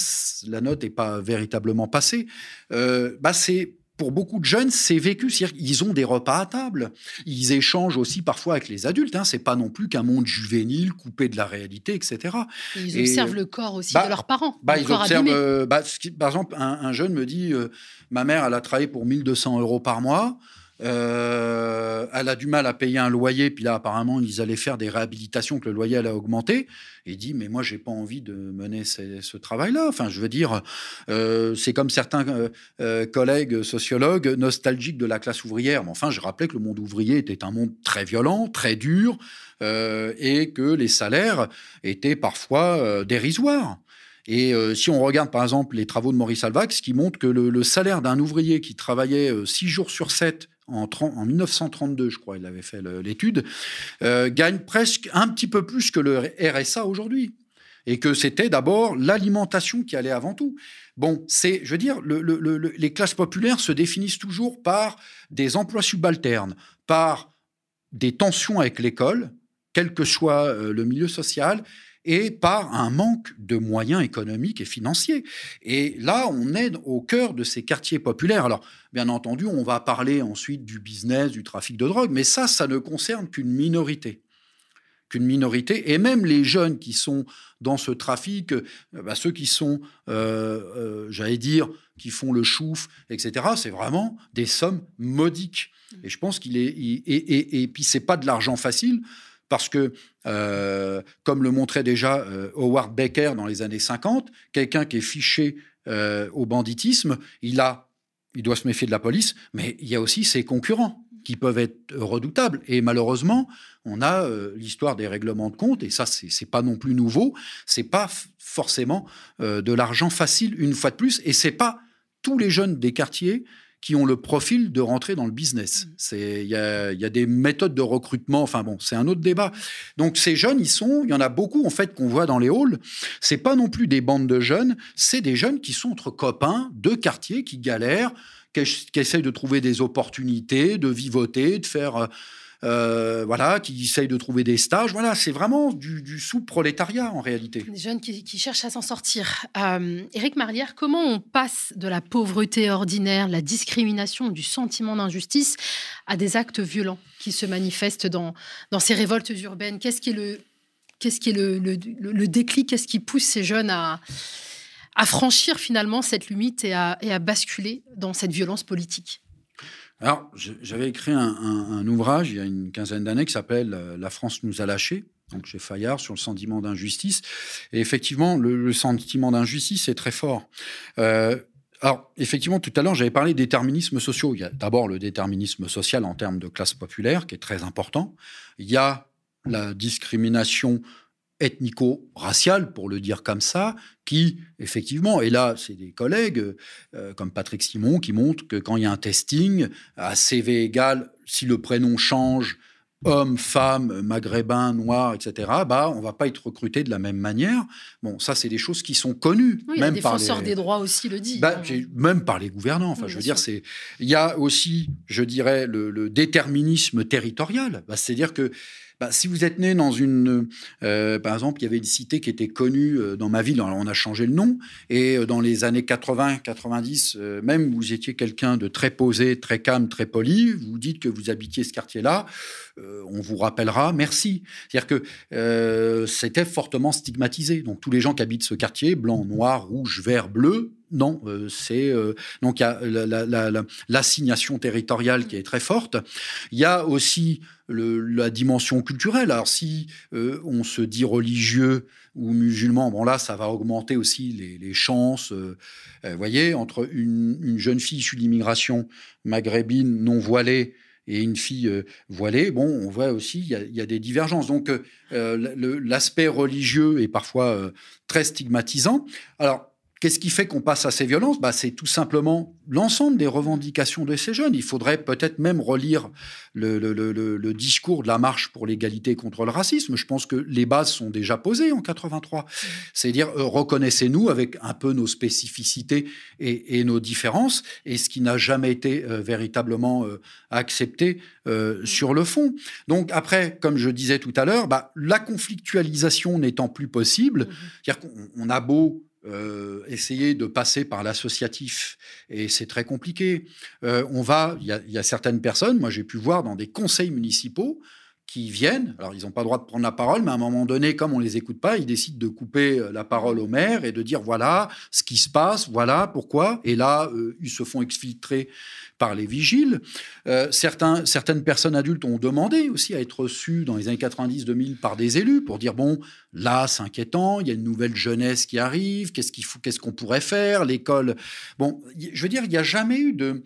la note n'est pas véritablement passée. Euh, bah c'est pour beaucoup de jeunes, c'est vécu. C'est-à-dire qu'ils ont des repas à table. Ils échangent aussi parfois avec les adultes. Hein. C'est pas non plus qu'un monde juvénile coupé de la réalité, etc. ils observent le corps aussi de bah, leurs parents. Bah, ils observent. Euh, bah, par exemple, un, un, jeune me dit euh, Ma mère, elle a travaillé pour 1200 euros par mois. Euh, elle a du mal à payer un loyer, puis là apparemment ils allaient faire des réhabilitations que le loyer allait augmenter. Et dit mais moi j'ai pas envie de mener ce, travail-là. Enfin je veux dire, euh, c'est comme certains euh, collègues sociologues nostalgiques de la classe ouvrière. Mais enfin je rappelais que le monde ouvrier était un monde très violent, très dur, et que les salaires étaient parfois dérisoires. Et si on regarde par exemple les travaux de Maurice Alvax, qui montrent que le, salaire d'un ouvrier qui travaillait six jours sur sept en, 1932, je crois, il avait fait l'étude, euh, gagne presque un petit peu plus que le RSA aujourd'hui. Et que c'était d'abord l'alimentation qui allait avant tout. Bon, c'est, je veux dire, les classes populaires se définissent toujours par des emplois subalternes, par des tensions avec l'école, quel que soit euh, le milieu social, et par un manque de moyens économiques et financiers. Et là, on est au cœur de ces quartiers populaires. Alors, bien entendu, on va parler ensuite du business, du trafic de drogue, mais ça, ça ne concerne qu'une minorité qu'une minorité. Et même les jeunes qui sont dans ce trafic, euh, bah, ceux qui sont, euh, euh, j'allais dire, qui font le chouf, etc., c'est vraiment des sommes modiques. Et je pense qu'il est. Et, et, et, puis, c'est pas de l'argent facile. Parce que, comme le montrait déjà Howard Baker dans les années 50, quelqu'un qui est fiché au banditisme, il, a, il doit se méfier de la police, mais il y a aussi ses concurrents qui peuvent être redoutables. Et malheureusement, on a euh, l'histoire des règlements de compte, et ça, c'est pas non plus nouveau. C'est pas forcément euh, de l'argent facile, une fois de plus, et c'est pas tous les jeunes des quartiers qui ont le profil de rentrer dans le business. Mmh. Il y a, y a, des méthodes de recrutement, enfin bon, c'est un autre débat. Donc ces jeunes, ils sont, il y en a beaucoup en fait qu'on voit dans les halls. C'est pas non plus des bandes de jeunes, c'est des jeunes qui sont entre copains de quartier qui galèrent, qui, essayent de trouver des opportunités, de vivoter, de faire. Euh, euh, voilà, qui essayent de trouver des stages. Voilà, c'est vraiment du, sous-prolétariat en réalité. Des jeunes qui, cherchent à s'en sortir. Euh, Éric Marlière, comment on passe de la pauvreté ordinaire, la discrimination, du sentiment d'injustice à des actes violents qui se manifestent dans, dans ces révoltes urbaines? Qu'est-ce qui est le, qu'est-ce qui est le, le déclic? Qu'est-ce qui pousse ces jeunes à, à franchir finalement cette limite et à, basculer dans cette violence politique? Alors, j'avais écrit un, ouvrage il y a une quinzaine d'années qui s'appelle euh, La France nous a lâchés donc chez Fayard, sur le sentiment d'injustice. Et effectivement, le, sentiment d'injustice est très fort. Euh, alors, effectivement, tout à l'heure, j'avais parlé des déterminismes sociaux. Il y a d'abord le déterminisme social en termes de classe populaire, qui est très important. Il y a la discrimination ethnico-racial, pour le dire comme ça, qui, effectivement, et là, c'est des collègues euh, comme Patrick Simon qui montrent que quand il y a un testing, à CV égal, si le prénom change, homme, femme, maghrébin, noir, etc., bah, on va pas être recruté de la même manière. Bon, ça, c'est des choses qui sont connues. Oui, même le défenseur des droits aussi le dit. Bah, hein. Même par les gouvernants. Enfin, je veux dire, c'est. Il y a aussi, je dirais, le, déterminisme territorial. Bah, C'est-à-dire que bah, si vous êtes né dans une, euh, par exemple, il y avait une cité qui était connue euh, dans ma ville, on a changé le nom, et euh, dans les années 80, 90, même vous étiez quelqu'un de très posé, très calme, très poli, vous dites que vous habitiez ce quartier-là, on vous rappellera merci. C'est-à-dire que c'était fortement stigmatisé. Donc tous les gens qui habitent ce quartier, blanc, noir, rouge, vert, bleu, non, c'est donc il y a l'assignation territoriale qui est très forte. Il y a aussi la dimension culturelle. Alors si euh, on se dit religieux ou musulman, bon là, ça va augmenter aussi les, chances. Euh, euh, vous voyez, entre une, jeune fille issue d'immigration maghrébine non voilée et une fille voilée, bon, on voit aussi, il y, a des divergences. Donc, l'aspect religieux est parfois très stigmatisant. Alors, Qu'est-ce qui fait qu'on passe à ces violences? Bah, C'est tout simplement l'ensemble des revendications de ces jeunes. Il faudrait peut-être même relire le, discours de la marche pour l'égalité contre le racisme. Je pense que les bases sont déjà posées en 83. C'est-à-dire, euh, reconnaissez-nous avec un peu nos spécificités et, nos différences, et ce qui n'a jamais été euh, véritablement euh, accepté sur le fond. Donc après, comme je disais tout à l'heure, bah, la conflictualisation n'étant plus possible, mmh c'est-à-dire qu'on a beau euh, essayer de passer par l'associatif et c'est très compliqué. Euh, on va, il y, a certaines personnes, moi j'ai pu voir dans des conseils municipaux qui viennent, alors ils n'ont pas le droit de prendre la parole, mais à un moment donné, comme on les écoute pas, ils décident de couper euh, la parole au maire et de dire voilà ce qui se passe, voilà pourquoi. Et là, ils se font exfiltrer par les vigiles. Euh, certaines personnes adultes ont demandé aussi à être reçues dans les années 90-2000 par des élus pour dire bon, là, c'est inquiétant, il y a une nouvelle jeunesse qui arrive, qu'est-ce qu'il faut, qu'est-ce qu'on pourrait faire, l'école. Bon, je veux dire, il n'y a jamais eu de.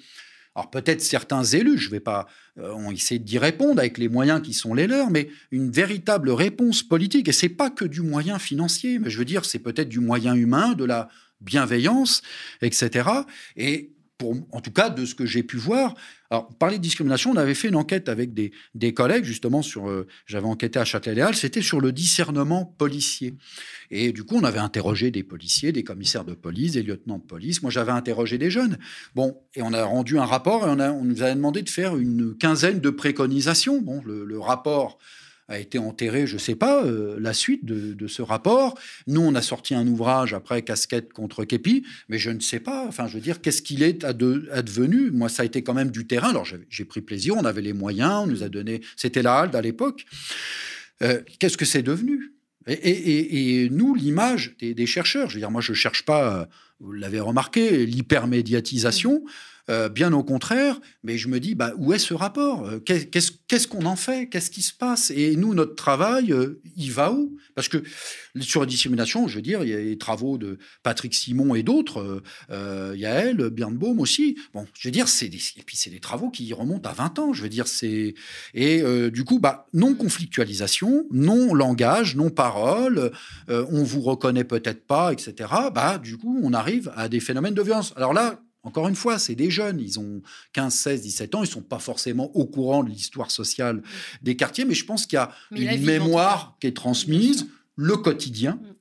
Alors peut-être certains élus, je vais pas, euh, ont essayé d'y répondre avec les moyens qui sont les leurs, mais une véritable réponse politique. Et c'est pas que du moyen financier, mais je veux dire, c'est peut-être du moyen humain, de la bienveillance, etc. Et en tout cas, de ce que j'ai pu voir. Alors, parler de discrimination, on avait fait une enquête avec des, collègues, justement, sur. Euh, j'avais enquêté à Châtelet-Léal, c'était sur le discernement policier. Et du coup, on avait interrogé des policiers, des commissaires de police, des lieutenants de police. Moi, j'avais interrogé des jeunes. Bon, et on a rendu un rapport et on, nous a demandé de faire une quinzaine de préconisations. Bon, le rapport a été enterré, je ne sais pas, euh, la suite de, ce rapport. Nous, on a sorti un ouvrage après Casquette contre Képi, mais je ne sais pas, enfin, je veux dire, qu'est-ce qu'il est advenu Moi, ça a été quand même du terrain. Alors, j'ai pris plaisir, on avait les moyens, on nous a donné, c'était la HALD à l'époque. euh, qu'est-ce que c'est devenu? Et, nous, l'image des, chercheurs, je veux dire, moi, je ne cherche pas, vous l'avez remarqué, l'hypermédiatisation. Euh, bien au contraire, mais je me dis, bah, où est ce rapport? Euh, Qu'est-ce qu'on en fait? Qu'est-ce qui se passe? Et nous, notre travail, euh, il va où? Parce que sur la dissémination, je veux dire, il y a les travaux de Patrick Simon et d'autres, il y a elle, Birnbaum aussi. Bon, je veux dire, c'est et puis c'est des travaux qui remontent à 20 ans. Je veux dire, c'est et du coup, bah, non conflictualisation, non langage, non parole, on vous reconnaît peut-être pas, etc. Bah, du coup, on arrive à des phénomènes de violence. Alors là, encore une fois, c'est des jeunes, ils ont 15, 16, 17 ans, ils ne sont pas forcément au courant de l'histoire sociale des quartiers, mais je pense qu'il y a une mémoire qui est transmise, le quotidien, mm.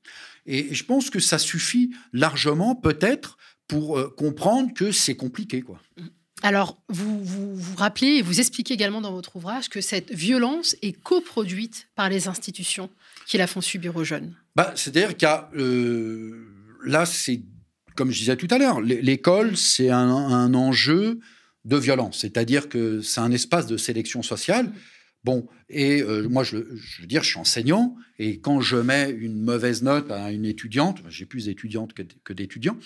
et je pense que ça suffit largement peut-être pour euh, comprendre que c'est compliqué. quoi. Mm. Alors, vous, vous, rappelez et vous expliquez également dans votre ouvrage que cette violence est coproduite par les institutions qui la font subir aux jeunes. Bah, C'est-à-dire qu'il y a... Euh, là, c'est comme je disais tout à l'heure, l'école, c'est un, enjeu de violence, c'est-à-dire que c'est un espace de sélection sociale. Bon, et euh, moi, je, veux dire, je suis enseignant, et quand je mets une mauvaise note à une étudiante, j'ai plus d'étudiantes que, d'étudiants,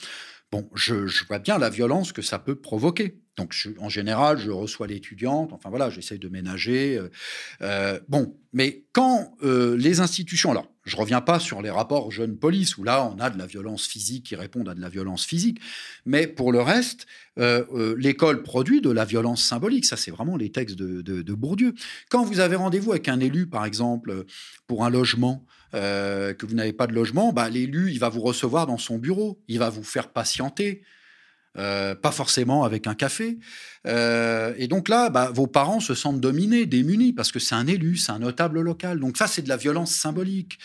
bon, je, vois bien la violence que ça peut provoquer. Donc, en général, je reçois l'étudiante, enfin voilà, j'essaye de ménager. Euh, euh, bon, mais quand les institutions, alors, je reviens pas sur les rapports jeunes police où là on a de la violence physique qui répondent à de la violence physique, mais pour le reste, euh, euh, l'école produit de la violence symbolique. Ça, c'est vraiment les textes de, Bourdieu. Quand vous avez rendez-vous avec un élu, par exemple, pour un logement, euh, que vous n'avez pas de logement, bah, l'élu, il va vous recevoir dans son bureau, il va vous faire patienter. Euh, pas forcément avec un café. Euh, et donc là, bah, vos parents se sentent dominés, démunis, parce que c'est un élu, c'est un notable local. Donc ça, c'est de la violence symbolique.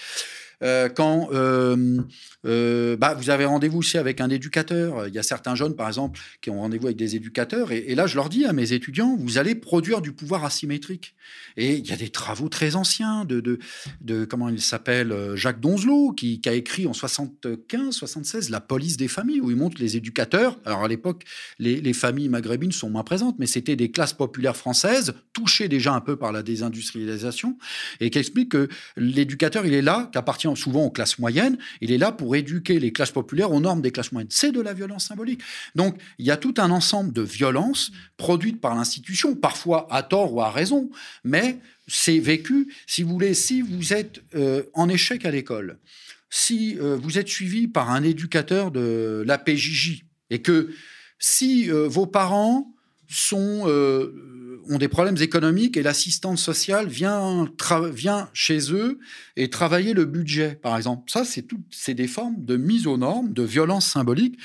Euh, quand euh, euh, bah, vous avez rendez-vous aussi avec un éducateur, il y a certains jeunes, par exemple, qui ont rendez-vous avec des éducateurs, et, là, je leur dis à mes étudiants, vous allez produire du pouvoir asymétrique. Et il y a des travaux très anciens de, de, comment il s'appelle, Jacques Donzelot, qui, a écrit en 75, 76 La police des familles, où il montre les éducateurs. Alors à l'époque, les, les familles maghrébines sont moins présentes, mais c'était des classes populaires françaises, touchées déjà un peu par la désindustrialisation, et qui explique que l'éducateur, il est là qu'à partir souvent aux classes moyennes. Il est là pour éduquer les classes populaires aux normes des classes moyennes. C'est de la violence symbolique. Donc, il y a tout un ensemble de violences produites par l'institution, parfois à tort ou à raison, mais c'est vécu, si vous voulez, si vous êtes euh, en échec à l'école, si euh, vous êtes suivi par un éducateur de la PJJ, et que si euh, vos parents sont ont des problèmes économiques et l'assistante sociale vient, chez eux et travailler le budget, par exemple. Ça, c'est des formes de mise aux normes, de violence symbolique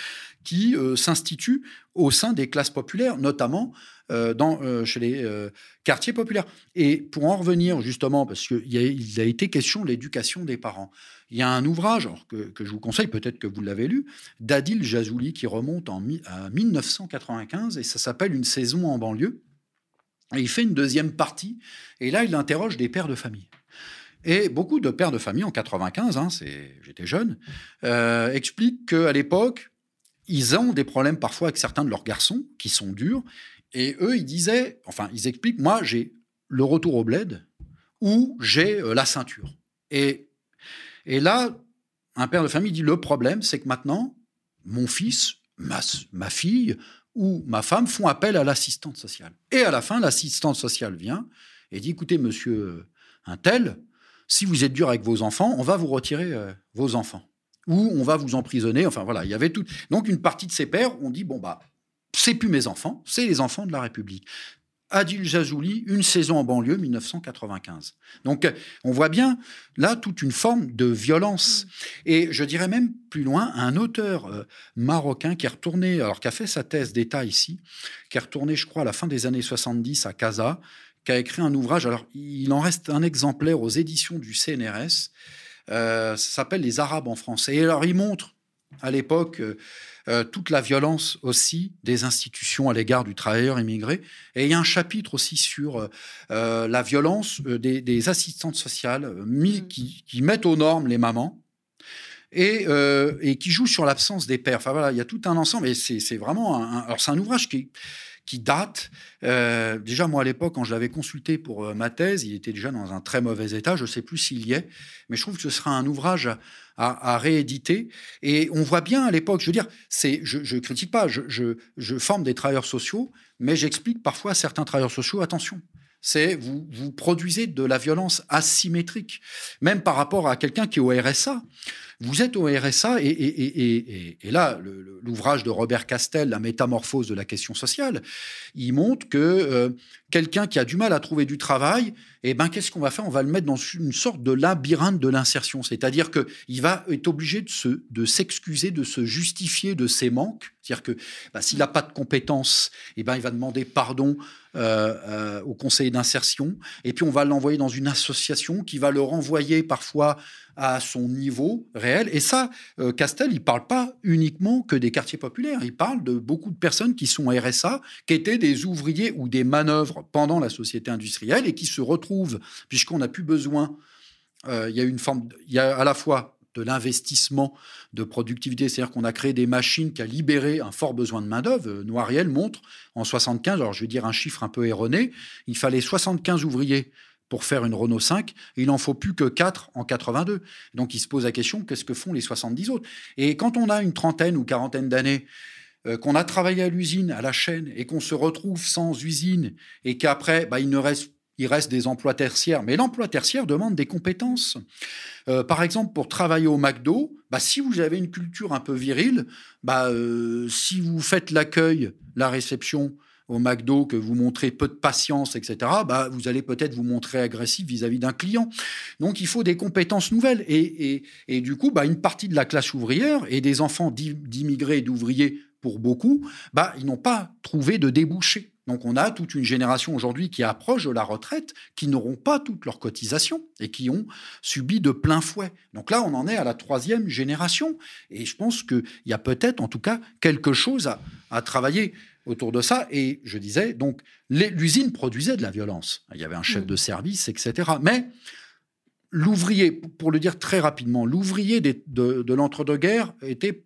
qui euh, s'instituent au sein des classes populaires, notamment euh, dans, euh, chez les quartiers populaires. Et pour en revenir justement, parce qu'il a, été question de l'éducation des parents, il y a un ouvrage que, que, je vous conseille, peut-être que vous l'avez lu, d'Adil Jazouli qui remonte en, à 1995 et ça s'appelle Une saison en banlieue. Et il fait une deuxième partie, et là, il interroge des pères de famille. Et beaucoup de pères de famille, en 95, hein, j'étais jeune, euh, expliquent qu'à l'époque, ils ont des problèmes parfois avec certains de leurs garçons, qui sont durs, et eux, ils disaient, enfin, ils expliquent, moi, j'ai le retour au bled, ou j'ai euh, la ceinture. Et, et là, un père de famille dit, le problème, c'est que maintenant, mon fils, ma, ma fille, où ma femme font appel à l'assistante sociale. Et à la fin, l'assistante sociale vient et dit écoutez, monsieur un tel, si vous êtes dur avec vos enfants, on va vous retirer euh, vos enfants. Ou on va vous emprisonner. Enfin voilà, il y avait tout. Donc une partie de ses pères ont dit bon, bah, c'est plus mes enfants, c'est les enfants de la République. Adil Jazouli, Une saison en banlieue, 1995. Donc, euh, on voit bien là toute une forme de violence. Et je dirais même plus loin, un auteur euh, marocain qui est retourné, alors qui a fait sa thèse d'État ici, qui est retourné, je crois, à la fin des années 70 à Casa, qui a écrit un ouvrage. Alors, il en reste un exemplaire aux éditions du CNRS. Euh, ça s'appelle Les Arabes en français. Et alors, il montre à l'époque euh, toute la violence aussi des institutions à l'égard du travailleur immigré. Et il y a un chapitre aussi sur euh, euh, la violence des, assistantes sociales mm. qui, mettent aux normes les mamans. Et, qui jouent sur l'absence des pères. Enfin voilà, il y a tout un ensemble. Et c'est vraiment un, alors c'est un ouvrage qui, qui date. Euh, déjà, moi, à l'époque, quand je l'avais consulté pour euh, ma thèse, il était déjà dans un très mauvais état. Je ne sais plus s'il y est, mais je trouve que ce sera un ouvrage à, rééditer. Et on voit bien à l'époque, je veux dire, c'est, je ne critique pas, je, forme des travailleurs sociaux, mais j'explique parfois à certains travailleurs sociaux, attention, c'est vous, vous produisez de la violence asymétrique, même par rapport à quelqu'un qui est au RSA. Vous êtes au RSA et, là, l'ouvrage de Robert Castel, La métamorphose de la question sociale, il montre que euh, quelqu'un qui a du mal à trouver du travail, eh ben, qu'est-ce qu'on va faire? On va le mettre dans une sorte de labyrinthe de l'insertion. C'est-à-dire qu'il va être obligé de, se, de s'excuser, de se justifier de ses manques. C'est-à-dire que bah, s'il n'a pas de compétences, eh ben, il va demander pardon euh, euh, au conseiller d'insertion. Et puis, on va l'envoyer dans une association qui va le renvoyer parfois à son niveau réel. Et ça, euh, Castel, il parle pas uniquement que des quartiers populaires. Il parle de beaucoup de personnes qui sont RSA, qui étaient des ouvriers ou des manœuvres pendant la société industrielle et qui se retrouvent, puisqu'on n'a plus besoin, euh, il y a une forme, il y a à la fois de l'investissement de productivité, c'est-à-dire qu'on a créé des machines qui a libéré un fort besoin de main-d'œuvre. Euh, Noiriel montre en 75, alors je vais dire un chiffre un peu erroné, il fallait 75 ouvriers pour faire une Renault 5, il n'en faut plus que 4 en 82. Donc il se pose la question, qu'est-ce que font les 70 autres? Et quand on a une trentaine ou quarantaine d'années, euh, qu'on a travaillé à l'usine, à la chaîne, et qu'on se retrouve sans usine, et qu'après, bah, il ne reste il reste des emplois tertiaires, mais l'emploi tertiaire demande des compétences. Euh, par exemple, pour travailler au McDo, bah, si vous avez une culture un peu virile, bah, euh, si vous faites l'accueil, la réception, au McDo que vous montrez peu de patience, etc., bah, vous allez peut-être vous montrer agressif vis-à-vis d'un client. Donc il faut des compétences nouvelles. Et, et, du coup, bah, une partie de la classe ouvrière et des enfants d'immigrés et d'ouvriers, pour beaucoup, bah, ils n'ont pas trouvé de débouché. Donc on a toute une génération aujourd'hui qui approche de la retraite, qui n'auront pas toutes leurs cotisations et qui ont subi de plein fouet. Donc là, on en est à la troisième génération. Et je pense qu'il y a peut-être, en tout cas, quelque chose à, à travailler autour de ça. Et je disais, donc, l'usine produisait de la violence. Il y avait un chef mm. de service, etc. Mais l'ouvrier, pour le dire très rapidement, l'ouvrier de, de, l'entre-deux-guerres était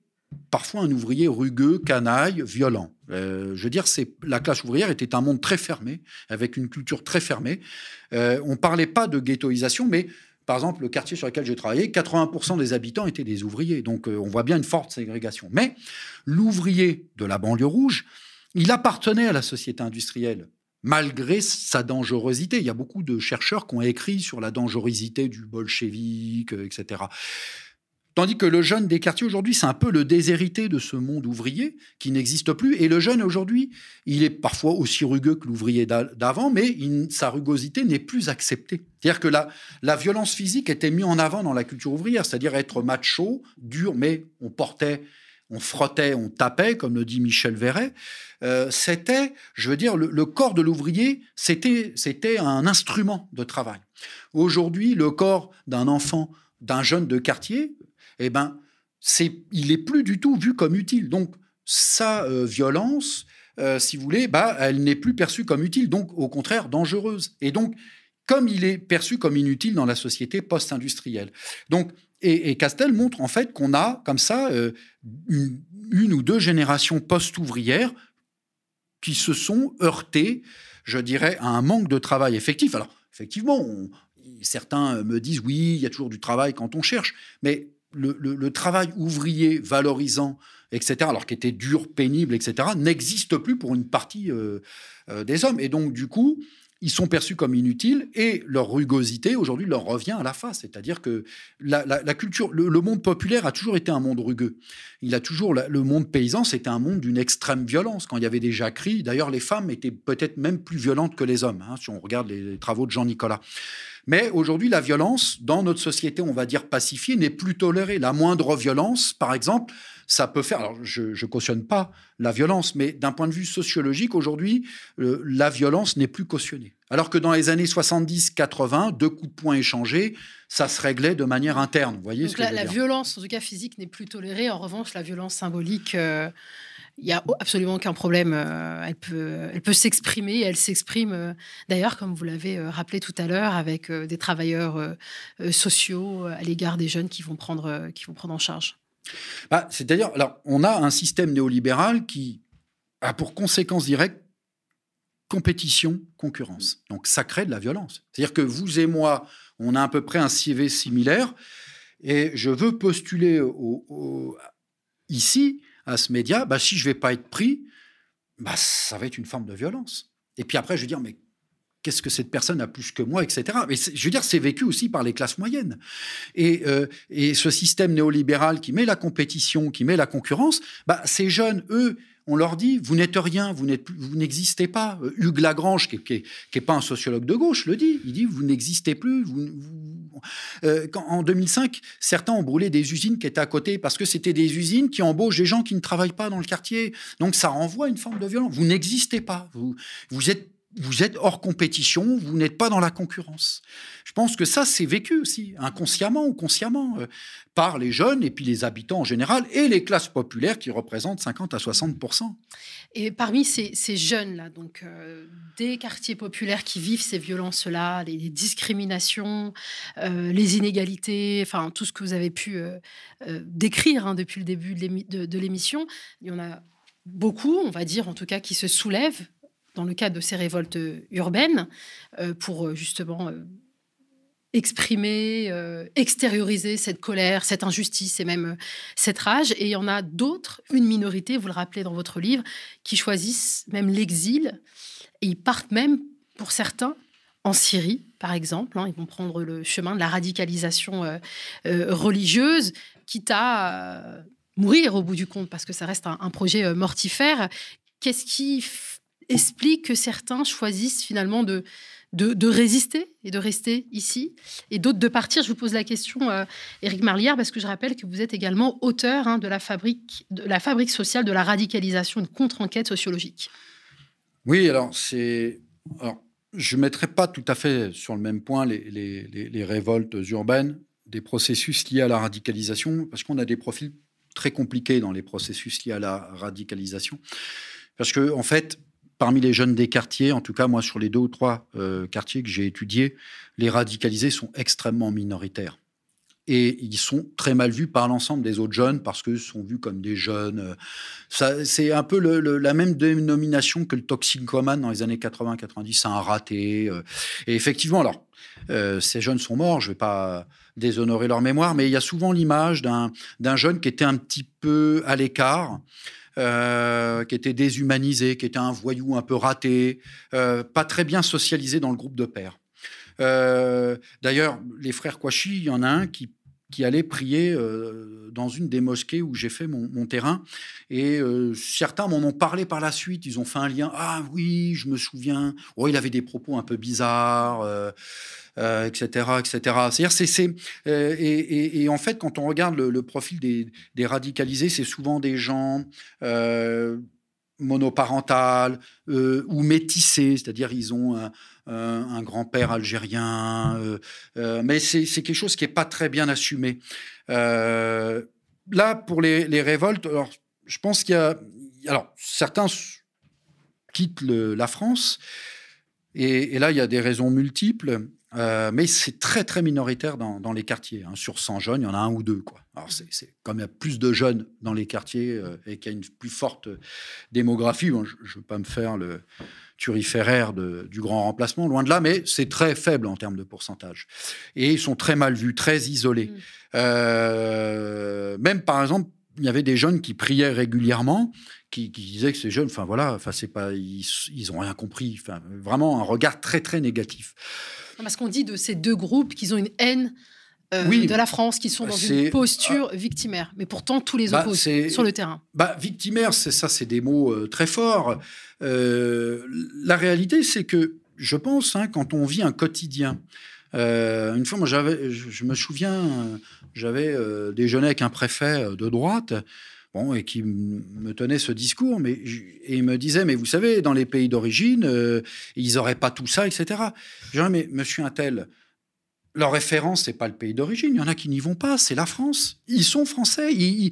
parfois un ouvrier rugueux, canaille, violent. Euh, je veux dire, c'est la classe ouvrière était un monde très fermé, avec une culture très fermée. Euh, on ne parlait pas de ghettoisation, mais par exemple, le quartier sur lequel j'ai travaillé, 80% des habitants étaient des ouvriers. Donc, euh, on voit bien une forte ségrégation. Mais l'ouvrier de la banlieue rouge, il appartenait à la société industrielle, malgré sa dangerosité. Il y a beaucoup de chercheurs qui ont écrit sur la dangerosité du bolchevique, euh, etc. Tandis que le jeune des quartiers aujourd'hui, c'est un peu le déshérité de ce monde ouvrier qui n'existe plus. Et le jeune aujourd'hui, il est parfois aussi rugueux que l'ouvrier d'avant, mais sa rugosité n'est plus acceptée. C'est-à-dire que la, la violence physique était mise en avant dans la culture ouvrière, c'est-à-dire être macho, dur, mais on portait on frottait, on tapait, comme le dit Michel Verret, euh, c'était, je veux dire, le, corps de l'ouvrier, c'était, c'était un instrument de travail. Aujourd'hui, le corps d'un enfant, d'un jeune de quartier, eh ben, c'est, il est plus du tout vu comme utile. Donc, sa euh, violence, euh, si vous voulez, bah, elle n'est plus perçue comme utile, donc au contraire dangereuse. Et donc, comme il est perçu comme inutile dans la société post-industrielle. Donc, et, Castel montre en fait qu'on a comme ça euh, une, ou deux générations post-ouvrières qui se sont heurtées, je dirais, à un manque de travail effectif. Alors, effectivement, certains me disent oui, il y a toujours du travail quand on cherche, mais le, travail ouvrier valorisant, etc., alors qu'il était dur, pénible, etc., n'existe plus pour une partie euh, euh, des hommes. Et donc, du coup, ils sont perçus comme inutiles et leur rugosité aujourd'hui leur revient à la face. C'est-à-dire que la, culture, le, monde populaire a toujours été un monde rugueux. Il a toujours le monde paysan, c'était un monde d'une extrême violence. Quand il y avait des jacqueries, d'ailleurs, les femmes étaient peut-être même plus violentes que les hommes. Hein, si on regarde les travaux de Jean Nicolas. Mais aujourd'hui, la violence, dans notre société, on va dire pacifiée, n'est plus tolérée. La moindre violence, par exemple, ça peut faire. Alors, je ne cautionne pas la violence, mais d'un point de vue sociologique, aujourd'hui, la violence n'est plus cautionnée. Alors que dans les années 70-80, deux coups de poing échangés, ça se réglait de manière interne. Vous voyez ce que la, je la violence, en tout cas physique, n'est plus tolérée. En revanche, la violence symbolique. Euh, il n'y a absolument aucun problème. Euh, elle peut, elle peut s'exprimer. Elle s'exprime euh, d'ailleurs, comme vous l'avez euh, rappelé tout à l'heure, avec des travailleurs sociaux à l'égard des jeunes qui vont prendre, qui vont prendre en charge. Bah, C'est-à-dire, alors, on a un système néolibéral qui a pour conséquence directe compétition, concurrence. Donc ça crée de la violence. C'est-à-dire que vous et moi, on a à peu près un CV similaire, et je veux postuler ici, à ce média, bah, si je ne vais pas être pris, bah, ça va être une forme de violence. Et puis après, je vais dire, mais qu'est-ce que cette personne a plus que moi, etc. Mais je veux dire, c'est vécu aussi par les classes moyennes. Et, euh, et, ce système néolibéral qui met la compétition, qui met la concurrence, bah, ces jeunes, eux, on leur dit, vous n'êtes rien, vous n'existez pas. Hugues Lagrange, qui n'est pas un sociologue de gauche, le dit. Il dit, vous n'existez plus. Euh, en 2005, certains ont brûlé des usines qui étaient à côté parce que c'était des usines qui embauchent des gens qui ne travaillent pas dans le quartier. Donc ça renvoie à une forme de violence. Vous n'existez pas. Vous êtes vous êtes hors compétition, vous n'êtes pas dans la concurrence. Pense que ça, c'est vécu aussi, inconsciemment ou consciemment, euh, par les jeunes et puis les habitants en général et les classes populaires qui représentent 50 à 60% Et parmi ces, jeunes-là, donc euh, des quartiers populaires qui vivent ces violences-là, les, discriminations, euh, les inégalités, enfin tout ce que vous avez pu décrire hein, depuis le début de l'émission, il y en a beaucoup, on va dire en tout cas, qui se soulèvent dans le cadre de ces révoltes urbaines, pour euh, justement euh, exprimer, extérioriser cette colère, cette injustice et même cette rage. Et il y en a d'autres, une minorité, vous le rappelez dans votre livre, qui choisissent même l'exil et ils partent même, pour certains, en Syrie, par exemple. Hein. ils vont prendre le chemin de la radicalisation religieuse, quitte à mourir au bout du compte, parce que ça reste un projet mortifère. Qu'est-ce qui explique que certains choisissent finalement de, de, résister et de rester ici, et d'autres de partir. Je vous pose la question, euh, Éric Marlière, parce que je rappelle que vous êtes également auteur hein, de, la fabrique, de la fabrique sociale de la radicalisation, une contre-enquête sociologique. Oui, alors c'est... Alors, je ne mettrai pas tout à fait sur le même point les, révoltes urbaines, des processus liés à la radicalisation, parce qu'on a des profils très compliqués dans les processus liés à la radicalisation. Parce que, en fait, parmi les jeunes des quartiers, en tout cas moi sur les deux ou trois euh, quartiers que j'ai étudiés, les radicalisés sont extrêmement minoritaires. Et ils sont très mal vus par l'ensemble des autres jeunes parce qu'ils sont vus comme des jeunes. C'est un peu la même dénomination que le toxicomane dans les années 80-90, c'est un raté. Euh. Et effectivement, alors, euh, ces jeunes sont morts, je ne vais pas déshonorer leur mémoire, mais il y a souvent l'image d'un jeune qui était un petit peu à l'écart, euh, qui était déshumanisé, qui était un voyou un peu raté, euh, pas très bien socialisé dans le groupe de pères. Euh, d'ailleurs, les frères Kouachi, il y en a un qui qui allait prier dans une des mosquées où j'ai fait mon, terrain. Et certains m'en ont parlé par la suite. Ils ont fait un lien. Ah oui, je me souviens. Oh, il avait des propos un peu bizarres etc., euh, etc. C'est-à-dire, c'est, euh, et, en fait, quand on regarde le, profil des, radicalisés, c'est souvent des gens euh, monoparentales ou métissés, c'est-à-dire ils ont un, grand-père algérien, mais c'est, quelque chose qui n'est pas très bien assumé. là, pour les, révoltes, alors, je pense qu'il y a... Alors, certains quittent la France, et, là, il y a des raisons multiples. Euh, mais c'est très, très minoritaire dans, les quartiers. Hein. Sur 100 jeunes, il y en a un ou deux. Quoi. Alors, c'est, comme il y a plus de jeunes dans les quartiers euh, et qu'il y a une plus forte démographie, je ne veux pas me faire le turiféraire du grand remplacement, loin de là, mais c'est très faible en termes de pourcentage. Et ils sont très mal vus, très isolés. Mmh. Euh, même, par exemple, il y avait des jeunes qui priaient régulièrement, qui, disaient que ces jeunes, enfin voilà, enfin c'est pas, ils, ils ont rien compris, enfin vraiment un regard très très négatif. Parce qu'on dit de ces deux groupes qu'ils ont une haine euh, de la France, qui sont dans une posture ah. victimaire. Mais pourtant, tous les bah, opposent sur le terrain. Bah, victimaire, c'est ça, c'est des mots euh, très forts. Euh, la réalité, c'est que je pense, hein, quand on vit un quotidien, une fois, moi, je, me souviens, j'avais déjeuné avec un préfet de droite et qui me tenait ce discours, mais et il me disait, mais vous savez, dans les pays d'origine, ils n'auraient pas tout ça, etc. Je disais, mais monsieur Intel, leur référence, c'est pas le pays d'origine. Il y en a qui n'y vont pas, c'est la France. Ils sont français. et,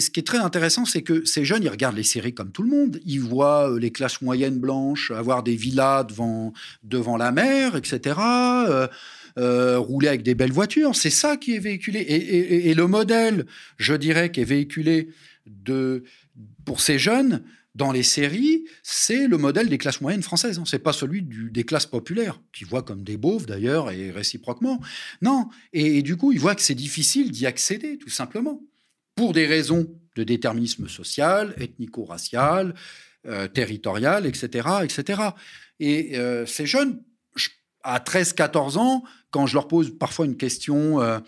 ce qui est très intéressant, c'est que ces jeunes, ils regardent les séries comme tout le monde. Ils voient euh, les classes moyennes blanches avoir des villas devant, devant la mer, etc. Euh, rouler avec des belles voitures. C'est ça qui est véhiculé. Et, le modèle, je dirais, qui est véhiculé de, pour ces jeunes, dans les séries, c'est le modèle des classes moyennes françaises. Hein. C'est pas celui des classes populaires, qui voient comme des beaufs d'ailleurs, et réciproquement. Non. Et, du coup, ils voient que c'est difficile d'y accéder, tout simplement. Pour des raisons de déterminisme social, ethnico-racial, euh, territorial, etc. etc. Et euh, ces jeunes, à 13-14 ans, quand je leur pose parfois une question, euh,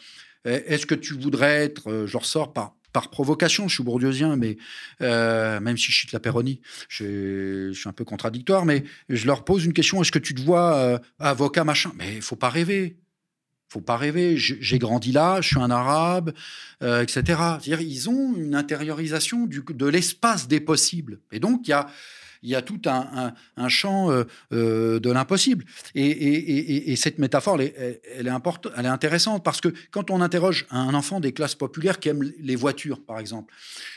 est-ce que tu voudrais être, je leur sors par par provocation, je suis bourdieusien, mais euh, même si je suis de la Péronie, je, suis un peu contradictoire, mais je leur pose une question est-ce que tu te vois euh, avocat machin? Mais il faut pas rêver. faut pas rêver. J'ai grandi là, je suis un arabe, euh, etc. C'est-à-dire, ils ont une intériorisation de l'espace des possibles. Et donc, il y a il y a tout un, champ euh, euh, de l'impossible. Et, cette métaphore, elle est, elle, est intéressante parce que quand on interroge un enfant des classes populaires qui aime les voitures, par exemple,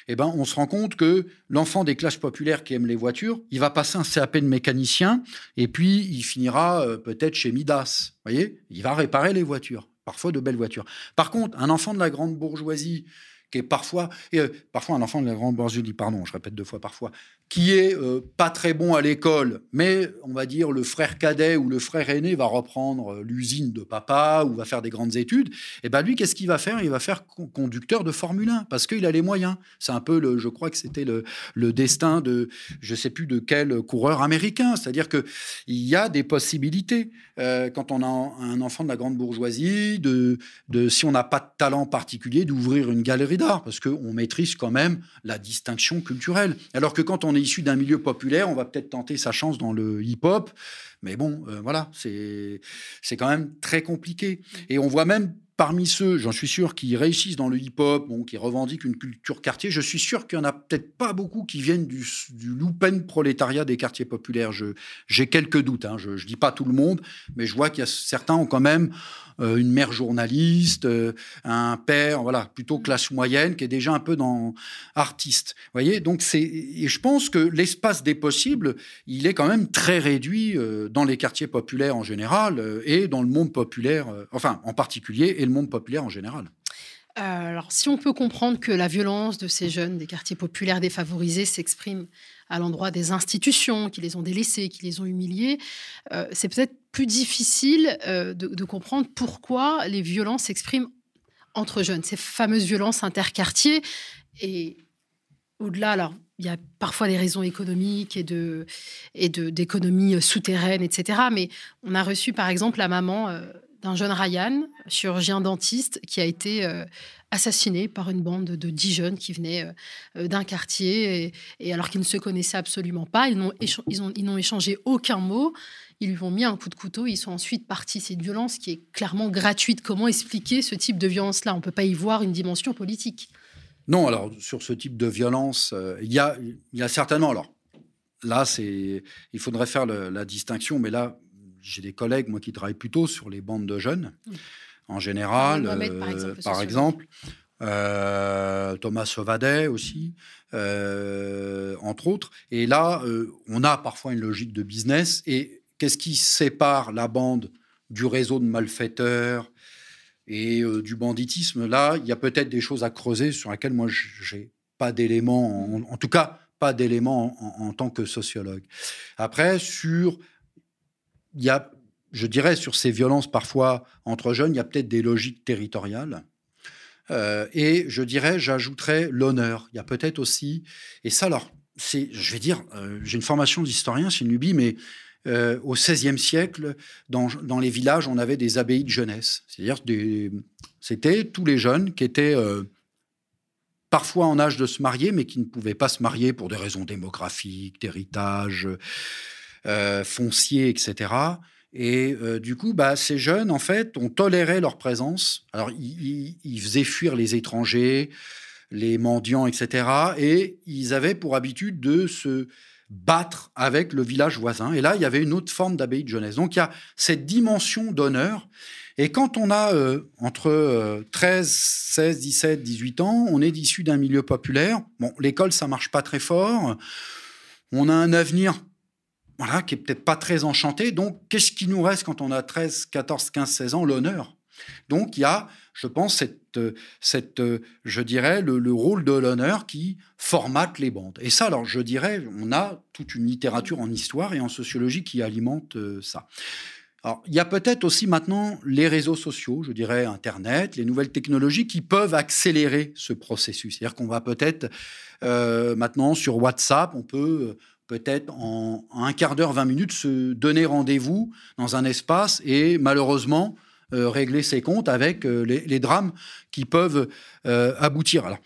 eh ben, on se rend compte que l'enfant des classes populaires qui aime les voitures, il va passer un CAP de mécanicien et puis il finira euh, peut-être chez Midas. voyez? Il va réparer les voitures, parfois de belles voitures. Par contre, un enfant de la grande bourgeoisie, qui est parfois, et, parfois un enfant de la grande bourgeoisie, pardon, je répète deux fois parfois, qui est euh, pas très bon à l'école, mais on va dire le frère cadet ou le frère aîné va reprendre euh, l'usine de papa ou va faire des grandes études, et ben lui, qu'est-ce qu'il va faire? Il va faire conducteur de Formule 1 parce qu'il a les moyens. C'est un peu, le, je crois que c'était le, le, destin de, je sais plus de quel coureur américain. C'est-à-dire que il y a des possibilités euh, quand on a un enfant de la grande bourgeoisie, de, de si on n'a pas de talent particulier, d'ouvrir une galerie d'art parce qu'on maîtrise quand même la distinction culturelle. Alors que quand on est issu d'un milieu populaire, on va peut-être tenter sa chance dans le hip-hop. Mais bon, euh, voilà, c'est quand même très compliqué. Et on voit même parmi ceux, j'en suis sûr, qui réussissent dans le hip-hop, qui revendiquent une culture quartier, je suis sûr qu'il n'y en a peut-être pas beaucoup qui viennent du, du loupen prolétariat des quartiers populaires. J'ai quelques doutes, hein. je ne dis pas tout le monde, mais je vois qu'il y a certains ont quand même euh, une mère journaliste, euh, un père, voilà, plutôt classe moyenne, qui est déjà un peu dans artiste. voyez, donc et je pense que l'espace des possibles, il est quand même très réduit euh, dans les quartiers populaires en général et dans le monde populaire, enfin en particulier, et le monde populaire en général. alors, si on peut comprendre que la violence de ces jeunes des quartiers populaires défavorisés s'exprime à l'endroit des institutions qui les ont délaissés, qui les ont humiliés, c'est peut-être plus difficile euh, de, comprendre pourquoi les violences s'expriment entre jeunes, ces fameuses violences interquartiers. Et au-delà, alors, il y a parfois des raisons économiques et de et d'économie souterraine, etc. Mais on a reçu, par exemple, la maman euh, d'un jeune Ryan, chirurgien dentiste, qui a été euh, assassiné par une bande de dix jeunes qui venaient d'un quartier, et, alors qu'ils ne se connaissaient absolument pas, ils n'ont échangé aucun mot. Ils lui ont mis un coup de couteau, ils sont ensuite partis. C'est une violence qui est clairement gratuite. Comment expliquer ce type de violence-là? On ne peut pas y voir une dimension politique. Non, alors sur ce type de violence, euh, il, y a, y a certainement. Alors là, c'est, il faudrait faire la distinction, mais là, j'ai des collègues, moi, qui travaillent plutôt sur les bandes de jeunes, en général, par exemple. Euh, Thomas Sauvadet aussi, entre autres. Et là, on a parfois une logique de business et Qu'est-ce qui sépare la bande du réseau de malfaiteurs et euh, du banditisme? Là, il y a peut-être des choses à creuser sur lesquelles moi, j'ai pas d'éléments, en, tout cas, pas d'éléments en, tant que sociologue. Après, sur, il y a, je dirais, sur ces violences parfois entre jeunes, il y a peut-être des logiques territoriales. Euh, et je dirais, j'ajouterais l'honneur. Il y a peut-être aussi, et ça, alors, c'est, je vais dire, euh, j'ai une formation d'historien, c'est une lubie, mais euh, au XVIe siècle, dans, les villages, on avait des abbayes de jeunesse. C'est-à-dire c'était tous les jeunes qui étaient parfois en âge de se marier, mais qui ne pouvaient pas se marier pour des raisons démographiques, d'héritage, euh, foncier, etc. Et du coup, bah, ces jeunes, en fait, ont toléré leur présence. Alors, ils, faisaient fuir les étrangers, les mendiants, etc. Et ils avaient pour habitude de se battre avec le village voisin. Et là, il y avait une autre forme d'abbaye de jeunesse. Donc il y a cette dimension d'honneur. Et quand on a euh, entre 13, 16, 17, 18 ans, on est issu d'un milieu populaire. Bon, l'école, ça marche pas très fort. On a un avenir qui est peut-être pas très enchanté. Donc, qu'est-ce qui nous reste quand on a 13, 14, 15, 16 ans? L'honneur. Donc il y a, je pense, cette, cette je dirais, le, rôle de l'honneur qui formate les bandes. Et ça, alors je dirais, on a toute une littérature en histoire et en sociologie qui alimente euh, ça. Il y a peut-être aussi maintenant les réseaux sociaux, je dirais Internet, les nouvelles technologies qui peuvent accélérer ce processus. C'est-à-dire qu'on va peut-être euh, maintenant sur WhatsApp, on peut peut-être en, un quart d'heure, 20 minutes, se donner rendez-vous dans un espace et malheureusement euh, régler ses comptes avec euh, les, drames qui peuvent euh, aboutir. Alors,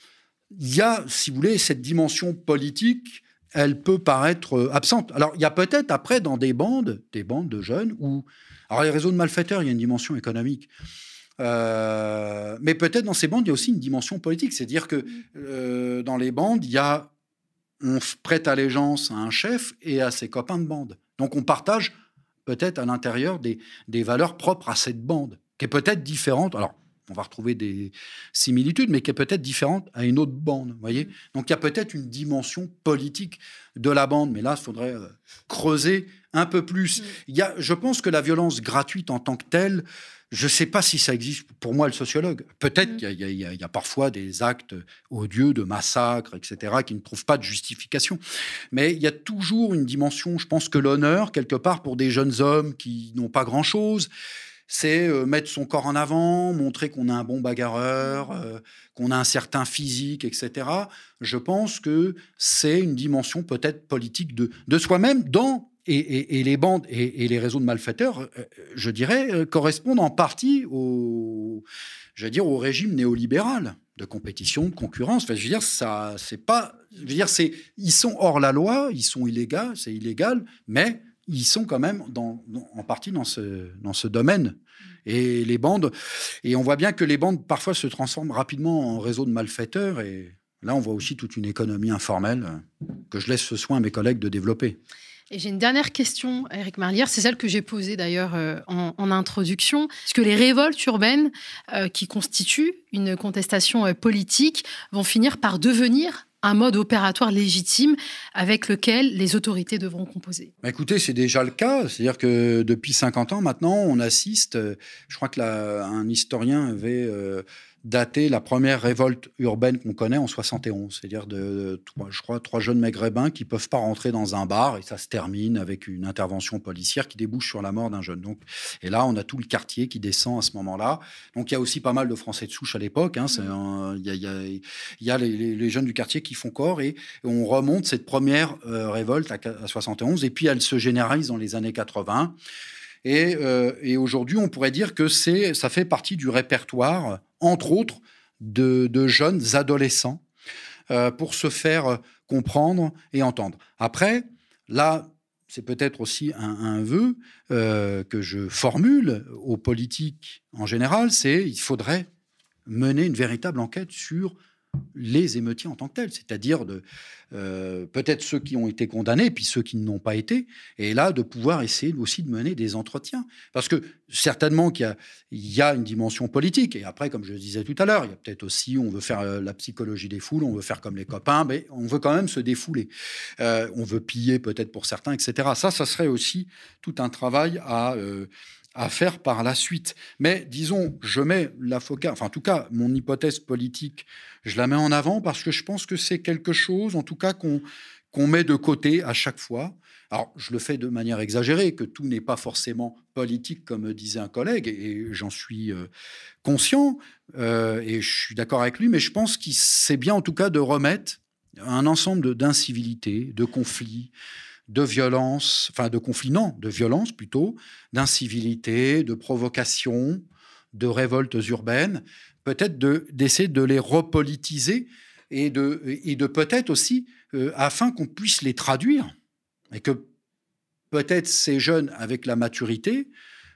il y a, si vous voulez, cette dimension politique, elle peut paraître absente. Alors, il y a peut-être après dans des bandes, des bandes de jeunes, où, alors les réseaux de malfaiteurs, il y a une dimension économique. mais peut-être dans ces bandes, il y a aussi une dimension politique. C'est-à-dire que dans les bandes, il y a on prête allégeance à un chef et à ses copains de bande. Donc on partage peut-être à l'intérieur des, valeurs propres à cette bande, qui est peut-être différente. Alors, on va retrouver des similitudes, mais qui est peut-être différente à une autre bande. voyez? Donc il y a peut-être une dimension politique de la bande, mais là, il faudrait euh, creuser un peu plus. Mm. Il y a, je pense que la violence gratuite en tant que telle, je ne sais pas si ça existe pour moi, le sociologue. Peut-être qu'il y, a parfois des actes odieux de massacre, etc., qui ne trouvent pas de justification. Mais il y a toujours une dimension, je pense que l'honneur, quelque part, pour des jeunes hommes qui n'ont pas grand-chose, c'est euh, mettre son corps en avant, montrer qu'on a un bon bagarreur, euh, qu'on a un certain physique, etc. Je pense que c'est une dimension peut-être politique de, de soi-même dans et, les bandes et, les réseaux de malfaiteurs, euh, je dirais, euh, correspondent en partie au, je dire, au régime néolibéral de compétition, de concurrence. Enfin, je veux dire, ça, c'est pas, je veux dire, c'est, ils sont hors la loi, ils sont illégaux, c'est illégal, mais ils sont quand même en partie dans ce, dans ce domaine. Et les bandes, et on voit bien que les bandes parfois se transforment rapidement en réseaux de malfaiteurs. Et là, on voit aussi toute une économie informelle que je laisse ce soin à mes collègues de développer. Et j'ai une dernière question, Eric Marlière, c'est celle que j'ai posée d'ailleurs euh, en, introduction. Est-ce que les révoltes urbaines euh, qui constituent une contestation euh, politique vont finir par devenir un mode opératoire légitime avec lequel les autorités devront composer? Bah, Écoutez, c'est déjà le cas. C'est-à-dire que depuis 50 ans maintenant, on assiste, je crois que un historien avait dater la première révolte urbaine qu'on connaît en 71, c'est-à-dire de, je crois, trois jeunes maghrébins qui peuvent pas rentrer dans un bar et ça se termine avec une intervention policière qui débouche sur la mort d'un jeune. Donc, et là, on a tout le quartier qui descend à ce moment-là. Donc, il y a aussi pas mal de Français de souche à l'époque. Hein, il y a, les, jeunes du quartier qui font corps et, on remonte cette première euh, révolte à, à 71 et puis elle se généralise dans les années 80. Euh, et, aujourd'hui, on pourrait dire que c'est, ça fait partie du répertoire, entre autres, de, jeunes adolescents euh, pour se faire comprendre et entendre. Après, là, c'est peut-être aussi un, vœu euh, que je formule aux politiques en général, c'est il faudrait mener une véritable enquête sur les émeutiers en tant que tels, c'est-à-dire euh, peut-être ceux qui ont été condamnés, puis ceux qui n'ont pas été, et là de pouvoir essayer aussi de mener des entretiens, parce que certainement qu'il y, a une dimension politique, et après, comme je le disais tout à l'heure, il y a peut-être aussi, on veut faire euh, la psychologie des foules, on veut faire comme les copains, mais on veut quand même se défouler, euh, on veut piller peut-être pour certains, etc. Ça, ça serait aussi tout un travail à à faire par la suite. Mais disons, je mets la FOCA, enfin en tout cas, mon hypothèse politique, je la mets en avant parce que je pense que c'est quelque chose, en tout cas, qu'on qu'on met de côté à chaque fois. Alors, je le fais de manière exagérée, que tout n'est pas forcément politique, comme disait un collègue, et j'en suis euh, conscient, euh, et je suis d'accord avec lui, mais je pense qu'il c'est bien en tout cas de remettre un ensemble d'incivilités, de conflits, de violence, enfin de conflits, non, de violence plutôt, d'incivilité, de provocation, de révoltes urbaines, peut-être d'essayer de, les repolitiser et de, et de peut-être aussi, euh, afin qu'on puisse les traduire, et que peut-être ces jeunes, avec la maturité,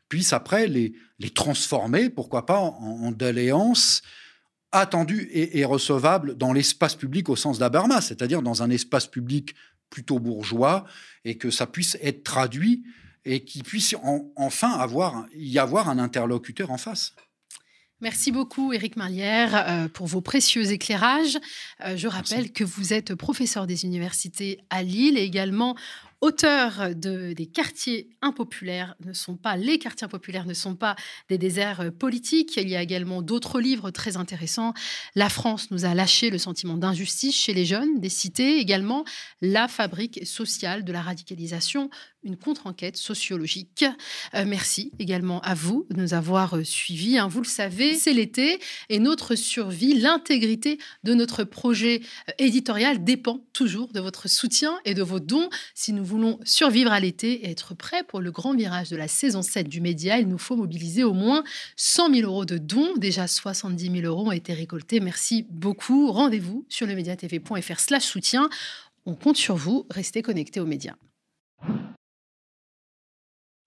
puissent après les, les transformer, pourquoi pas, en, en attendues et, et recevables dans l'espace public au sens d'Abermas, c'est-à-dire dans un espace public plutôt bourgeois et que ça puisse être traduit et qu'il puisse enfin avoir, y avoir un interlocuteur en face. Merci beaucoup, Éric Marlière, euh, pour vos précieux éclairages. Euh, je rappelle que vous êtes professeur des universités à Lille et également Auteurs de, des quartiers impopulaires ne sont pas, les quartiers impopulaires ne sont pas des déserts euh, politiques. Il y a également d'autres livres très intéressants. La France nous a lâché le sentiment d'injustice chez les jeunes des cités. Également, La fabrique sociale de la radicalisation une contre-enquête sociologique. Euh, merci également à vous de nous avoir euh, suivis. Hein. Vous le savez, c'est l'été et notre survie, l'intégrité de notre projet euh, éditorial dépend toujours de votre soutien et de vos dons. Si nous voulons survivre à l'été et être prêts pour le grand virage de la saison 7 du média, il nous faut mobiliser au moins 100 000 euros de dons. Déjà 70 000 euros ont été récoltés. Merci beaucoup. Rendez-vous sur le slash soutien. On compte sur vous. Restez connectés aux médias.